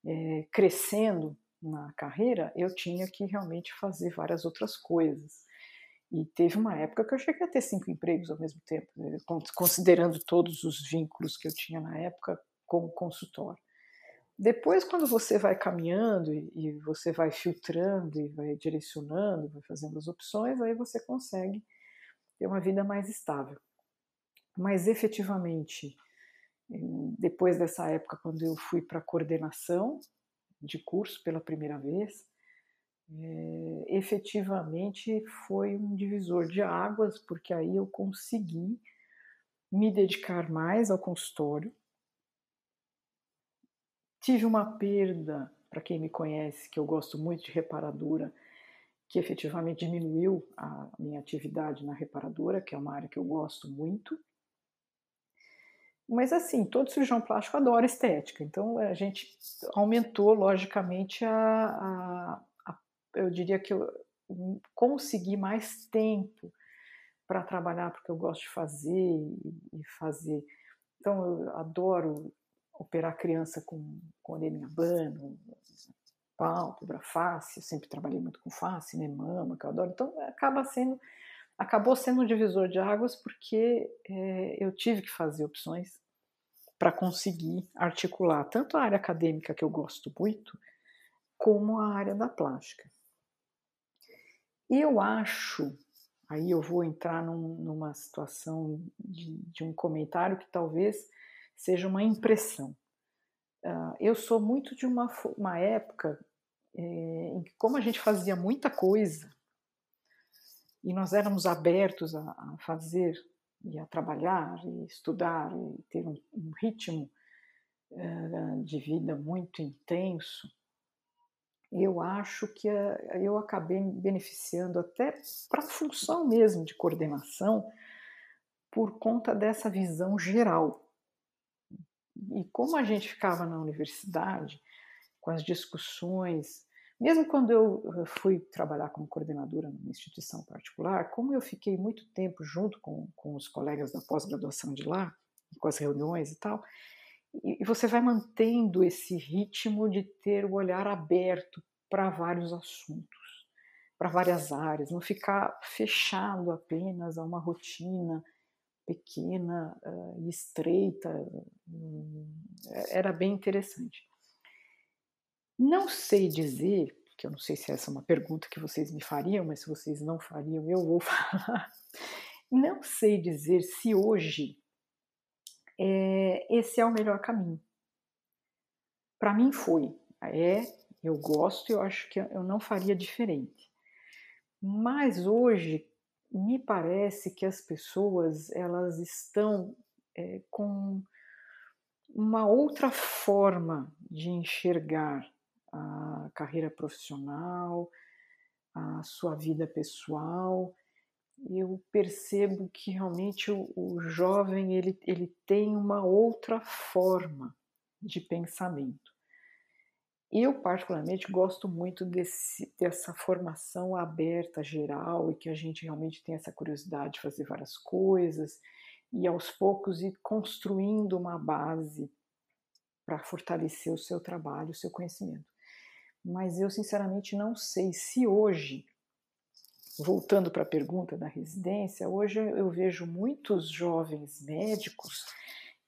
é, crescendo na carreira, eu tinha que realmente fazer várias outras coisas. E teve uma época que eu cheguei a ter cinco empregos ao mesmo tempo, né? considerando todos os vínculos que eu tinha na época, como consultório. Depois, quando você vai caminhando e você vai filtrando e vai direcionando, vai fazendo as opções, aí você consegue ter uma vida mais estável. Mas efetivamente, depois dessa época, quando eu fui para coordenação de curso pela primeira vez, é, efetivamente foi um divisor de águas, porque aí eu consegui me dedicar mais ao consultório. Tive uma perda, para quem me conhece, que eu gosto muito de reparadora, que efetivamente diminuiu a minha atividade na reparadora, que é uma área que eu gosto muito. Mas assim, todo cirurgião plástico adora estética, então a gente aumentou logicamente a, a eu diria que eu consegui mais tempo para trabalhar porque eu gosto de fazer e, fazer. Então eu adoro operar criança com, com orelhinha abano, pálpebra, face, eu sempre trabalhei muito com face, né, mama, que eu adoro. Então acaba sendo acabou sendo um divisor de águas porque é, eu tive que fazer opções para conseguir articular tanto a área acadêmica, que eu gosto muito, como a área da plástica. Eu acho, aí eu vou entrar num, numa situação de, de, um comentário que talvez seja uma impressão. Uh, eu sou muito de uma, uma época é, em que, como a gente fazia muita coisa, e nós éramos abertos a, a fazer e a trabalhar e estudar e ter um, um ritmo uh, de vida muito intenso, eu acho que uh, eu acabei beneficiando até para a função mesmo de coordenação por conta dessa visão geral. E como a gente ficava na universidade com as discussões mesmo quando eu fui trabalhar como coordenadora numa instituição particular, como eu fiquei muito tempo junto com, com os colegas da pós-graduação de lá, com as reuniões e tal, e, você vai mantendo esse ritmo de ter o olhar aberto para vários assuntos, para várias áreas, não ficar fechado apenas a uma rotina pequena uh, e estreita. Hum, era bem interessante. Não sei dizer, que eu não sei se essa é uma pergunta que vocês me fariam, mas se vocês não fariam, eu vou falar. Não sei dizer se hoje é, esse é o melhor caminho. Para mim foi. É, eu gosto e eu acho que eu não faria diferente. Mas hoje me parece que as pessoas elas estão é, com uma outra forma de enxergar a carreira profissional, a sua vida pessoal. Eu percebo que realmente o, o jovem ele, ele tem uma outra forma de pensamento. Eu, particularmente, gosto muito desse, dessa formação aberta, geral, e que a gente realmente tem essa curiosidade de fazer várias coisas e aos poucos ir construindo uma base para fortalecer o seu trabalho, o seu conhecimento mas eu sinceramente não sei se hoje, voltando para a pergunta da residência, hoje eu vejo muitos jovens médicos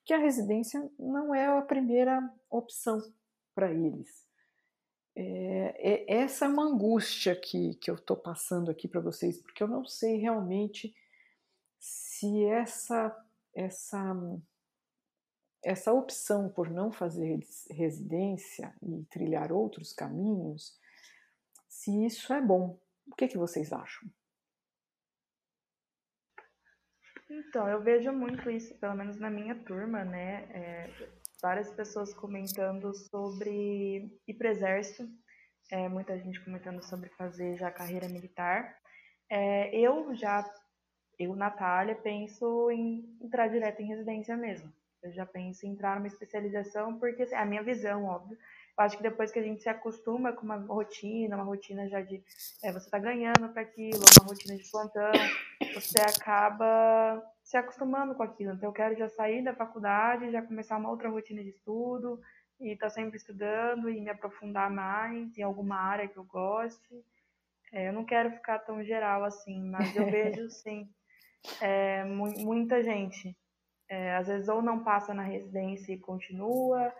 que a residência não é a primeira opção para eles. É, é, essa é uma angústia que, que eu estou passando aqui para vocês, porque eu não sei realmente se essa, essa essa opção por não fazer residência e trilhar outros caminhos, se isso é bom. O que, que vocês acham? Então, eu vejo muito isso, pelo menos na minha turma, né? É, várias pessoas comentando sobre ir para o exército, é, muita gente comentando sobre fazer já carreira militar. É, eu já, eu, Natália, penso em entrar direto em residência mesmo. Eu já penso em entrar numa especialização, porque é a minha visão, óbvio. Eu acho que depois que a gente se acostuma com uma rotina, uma rotina já de é, você tá ganhando para aquilo, uma rotina de plantão, você acaba se acostumando com aquilo. Então eu quero já sair da faculdade, já começar uma outra rotina de estudo e estar tá sempre estudando e me aprofundar mais em alguma área que eu goste. É, eu não quero ficar tão geral assim, mas eu vejo sim é, mu muita gente É, às vezes ou não passa na residência e continua,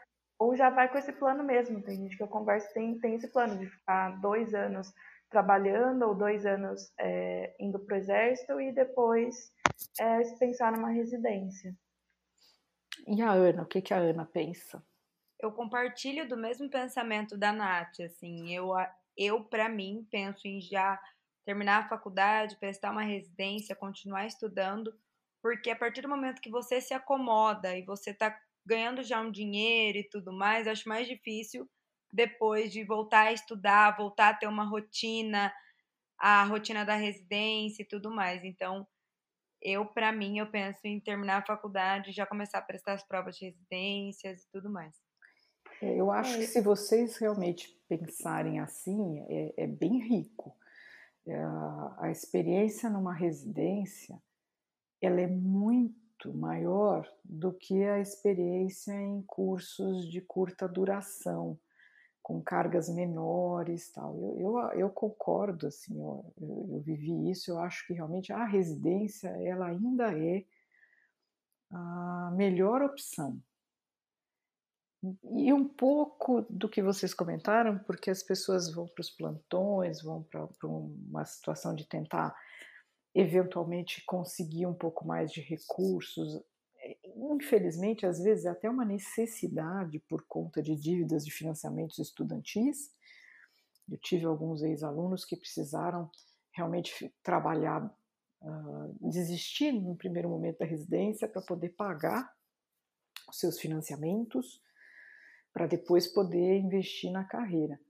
ou já vai com esse plano mesmo. Tem gente que eu converso tem, tem esse plano de ficar dois anos trabalhando ou dois anos é, indo para o exército e depois é, pensar numa residência. E a Ana, o que, que a Ana pensa? Eu compartilho do mesmo pensamento da Nath, assim, eu, eu para mim, penso em já terminar a faculdade, prestar uma residência, continuar estudando, porque a partir do momento que você se acomoda e você está ganhando já um dinheiro e tudo mais, acho mais difícil depois de voltar a estudar, voltar a ter uma rotina, a rotina da residência e tudo mais. Então, eu, para mim, eu penso em terminar a faculdade, já começar a prestar as provas de residências e tudo mais. É, eu acho que se vocês realmente pensarem assim, é, é bem rico. É, a experiência numa residência, ela é muito maior do que a experiência em cursos de curta duração com cargas menores tal. Eu, eu, eu concordo, assim, eu, eu, eu, vivi isso, eu acho que realmente a residência ela ainda é a melhor opção. E um pouco do que vocês comentaram, porque as pessoas vão para os plantões, vão para uma situação de tentar eventualmente conseguir um pouco mais de recursos, infelizmente, às vezes é até uma necessidade por conta de dívidas de financiamentos estudantis. Eu tive alguns ex-alunos que precisaram realmente trabalhar, uh, desistir no primeiro momento da residência para poder pagar os seus financiamentos, para depois poder investir na carreira.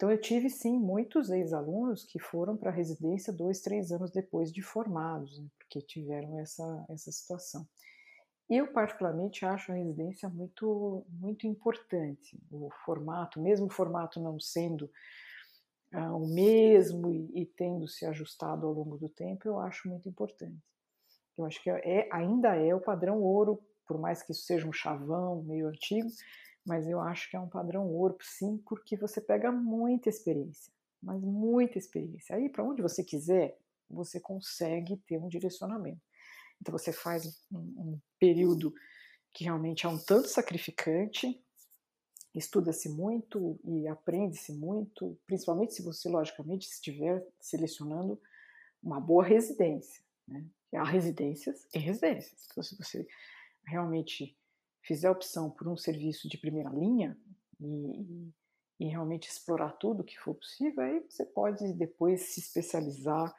Então, eu tive sim muitos ex-alunos que foram para a residência dois, três anos depois de formados, né, porque tiveram essa, essa situação. Eu, particularmente, acho a residência muito, muito importante. O formato, mesmo o formato não sendo uh, o mesmo e, e, tendo se ajustado ao longo do tempo, eu acho muito importante. Eu acho que é, ainda é o padrão ouro, por mais que isso seja um chavão meio antigo, mas eu acho que é um padrão ouro, sim, porque você pega muita experiência, mas muita experiência. Aí, para onde você quiser, você consegue ter um direcionamento. Então você faz um, um período que realmente é um tanto sacrificante, estuda-se muito e aprende-se muito, principalmente se você, logicamente, estiver selecionando uma boa residência. Né? Há residências e residências. Então, se você realmente fizer a opção por um serviço de primeira linha e, e realmente explorar tudo que for possível, aí você pode depois se especializar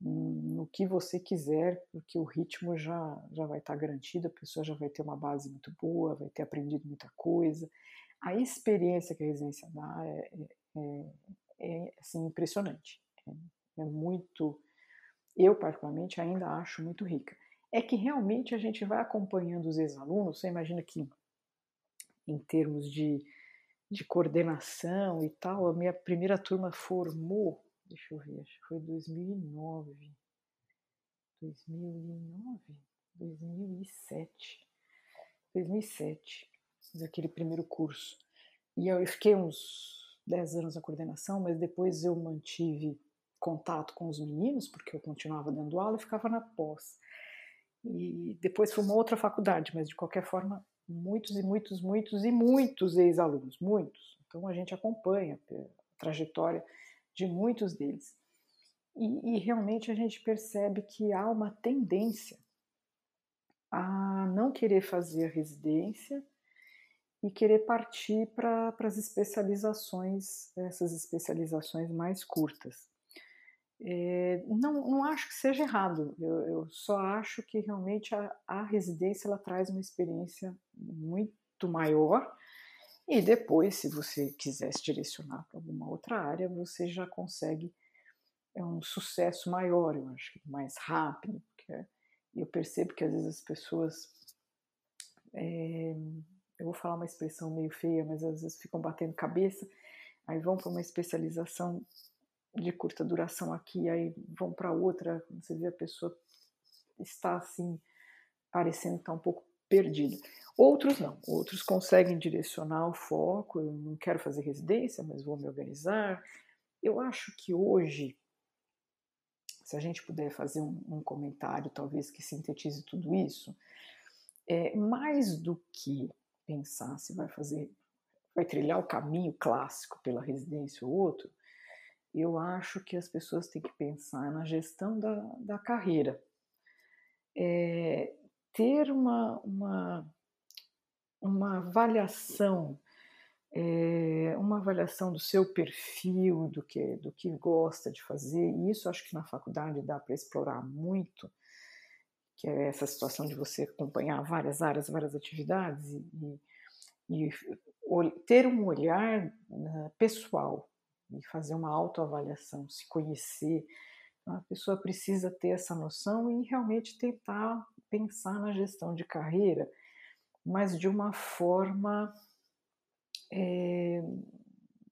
no que você quiser, porque o ritmo já, já vai estar garantido, a pessoa já vai ter uma base muito boa, vai ter aprendido muita coisa. A experiência que a residência dá é, é, é, é assim, impressionante. É, é muito, eu particularmente ainda acho muito rica. É que realmente a gente vai acompanhando os ex-alunos, você imagina que em termos de, de coordenação e tal, a minha primeira turma formou Deixa eu ver, acho que foi 2009. 2009? 2007. 2007, fiz aquele primeiro curso. E eu fiquei uns 10 anos na coordenação, mas depois eu mantive contato com os meninos, porque eu continuava dando aula e ficava na pós. E depois foi uma outra faculdade, mas de qualquer forma, muitos e muitos, muitos e muitos ex-alunos, muitos. Então a gente acompanha a trajetória de muitos deles. E, e, realmente a gente percebe que há uma tendência a não querer fazer residência e querer partir para as especializações, essas especializações mais curtas. É, não, não acho que seja errado, eu, eu só acho que realmente a, a residência ela traz uma experiência muito maior e depois, se você quiser se direcionar para alguma outra área, você já consegue é um sucesso maior, eu acho, mais rápido. Porque eu percebo que às vezes as pessoas. É, eu vou falar uma expressão meio feia, mas às vezes ficam batendo cabeça, aí vão para uma especialização de curta duração aqui, aí vão para outra, você vê a pessoa está assim, parecendo estar um pouco perdida. Outros não, outros conseguem direcionar o foco. Eu não quero fazer residência, mas vou me organizar. Eu acho que hoje, se a gente puder fazer um, um comentário, talvez que sintetize tudo isso, é, mais do que pensar se vai fazer, vai trilhar o caminho clássico pela residência ou outro, eu acho que as pessoas têm que pensar na gestão da, da carreira. É, ter uma, uma, uma avaliação, é, uma avaliação do seu perfil, do que, do que gosta de fazer, e isso acho que na faculdade dá para explorar muito, que é essa situação de você acompanhar várias áreas, várias atividades e, e, e ter um olhar né, pessoal e fazer uma autoavaliação, se conhecer. Então, a pessoa precisa ter essa noção e realmente tentar pensar na gestão de carreira, mas de uma forma é,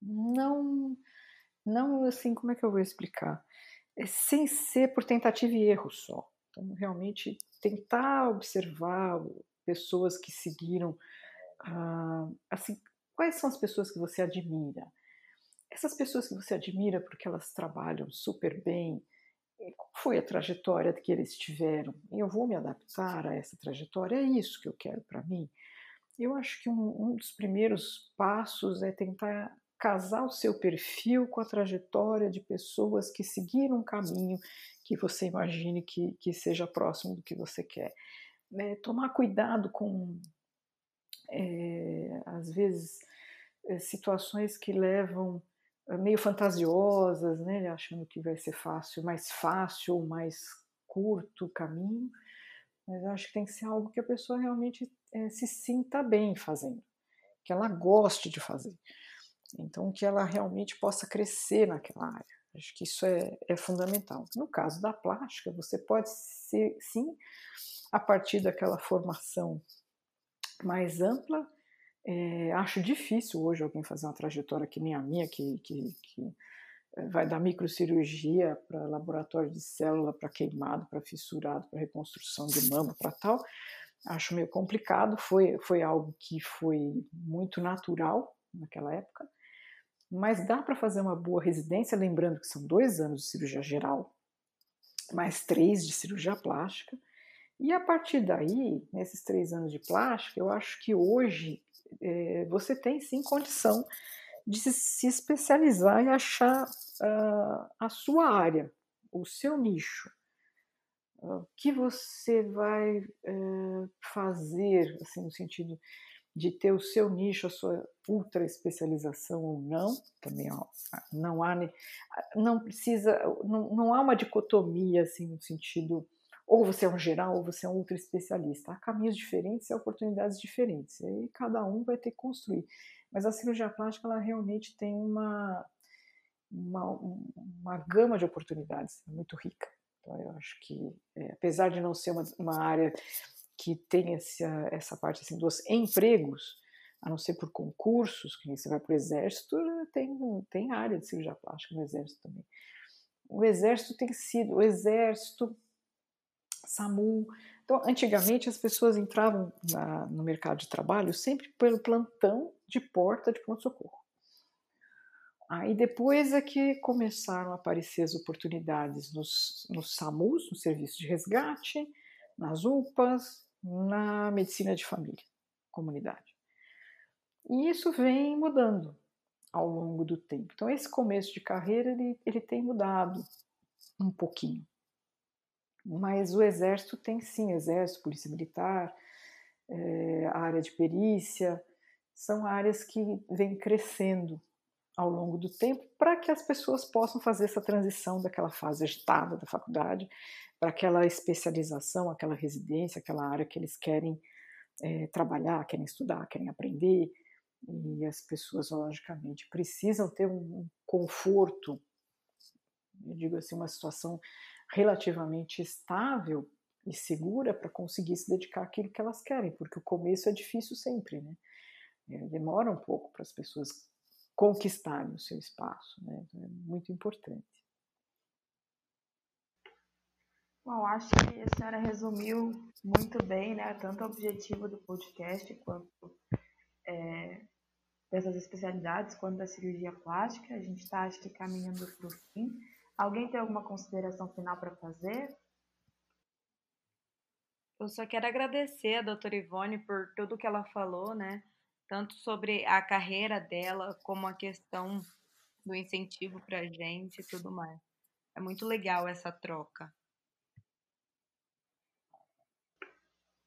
não, não assim, como é que eu vou explicar? É, sem ser por tentativa e erro só. Então, realmente tentar observar pessoas que seguiram, ah, assim, quais são as pessoas que você admira? Essas pessoas que você admira porque elas trabalham super bem, qual foi a trajetória que eles tiveram? Eu vou me adaptar a essa trajetória? É isso que eu quero para mim? Eu acho que um, um dos primeiros passos é tentar casar o seu perfil com a trajetória de pessoas que seguiram um caminho que você imagine que, que seja próximo do que você quer. É, tomar cuidado com, é, às vezes, é, situações que levam meio fantasiosas, né, achando que vai ser fácil, mais fácil, mais curto o caminho, mas acho que tem que ser algo que a pessoa realmente é, se sinta bem fazendo, que ela goste de fazer. Então, que ela realmente possa crescer naquela área. Acho que isso é, é fundamental. No caso da plástica, você pode ser, sim, a partir daquela formação mais ampla. É, acho difícil hoje alguém fazer uma trajetória que nem a minha, que, que, que eh, vai da microcirurgia para laboratório de célula, para queimado, para fissurado, para reconstrução de mama, para tal. Acho meio complicado. Foi, foi algo que foi muito natural naquela época mas dá para fazer uma boa residência, lembrando que são dois anos de cirurgia geral, mais três de cirurgia plástica. E a partir daí, nesses três anos de plástica, eu acho que hoje é, você tem sim condição de se especializar e achar uh, a sua área, o seu nicho. Uh, o que você vai uh, fazer, assim, no sentido de ter o seu nicho, a sua ultra especialização ou não, também não há, não precisa, não, não há uma dicotomia assim no sentido ou você é um geral ou você é um ultra especialista. Há caminhos diferentes e oportunidades diferentes. E cada um vai ter que construir. Mas a cirurgia plástica ela realmente tem uma uma, uma gama de oportunidades muito rica. Então eu acho que é, apesar de não ser uma, uma área que tem essa, essa parte assim, dos empregos, a não ser por concursos, que você vai para o exército, tem, tem área de cirurgia plástica no exército também. O exército tem sido, o exército, SAMU. Então, antigamente as pessoas entravam na, no mercado de trabalho sempre pelo plantão de porta de pronto-socorro. Aí depois é que começaram a aparecer as oportunidades nos, nos SAMUs, no serviço de resgate, nas UPAs, na medicina de família, comunidade. E isso vem mudando ao longo do tempo. Então, esse começo de carreira ele, ele tem mudado um pouquinho. Mas o exército tem sim, exército, polícia militar, é, a área de perícia, são áreas que vêm crescendo ao longo do tempo para que as pessoas possam fazer essa transição daquela fase agitada da faculdade para aquela especialização, aquela residência, aquela área que eles querem é, trabalhar, querem estudar, querem aprender. E as pessoas, logicamente, precisam ter um conforto, eu digo assim, uma situação relativamente estável e segura para conseguir se dedicar àquilo que elas querem, porque o começo é difícil sempre, né? É, demora um pouco para as pessoas conquistarem o seu espaço, né? Então, é muito importante. Bom, acho que a senhora resumiu muito bem, né, tanto o objetivo do podcast quanto é, dessas especialidades, quanto da cirurgia plástica. A gente está, acho que, caminhando para o fim. Alguém tem alguma consideração final para fazer? Eu só quero agradecer a doutora Ivone por tudo que ela falou, né? Tanto sobre a carreira dela, como a questão do incentivo para a gente e tudo mais. É muito legal essa troca.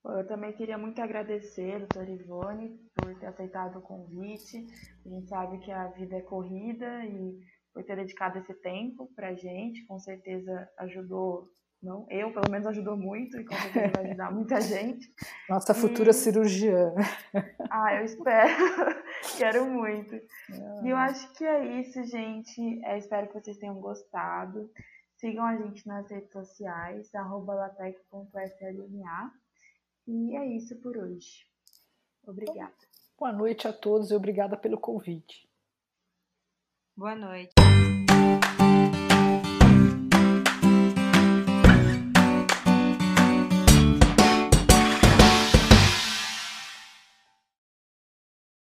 Eu também queria muito agradecer a doutora Ivone por ter aceitado o convite. A gente sabe que a vida é corrida e por ter dedicado esse tempo para a gente, com certeza ajudou, não, eu pelo menos ajudou muito e com certeza vai ajudar muita gente. Nossa futura cirurgiã. Ah, eu espero, quero muito. E eu acho que é isso, gente. É, espero que vocês tenham gostado. Sigam a gente nas redes sociais, arroba latec.slma. E é isso por hoje. Obrigada. Boa noite a todos e obrigada pelo convite. Boa noite.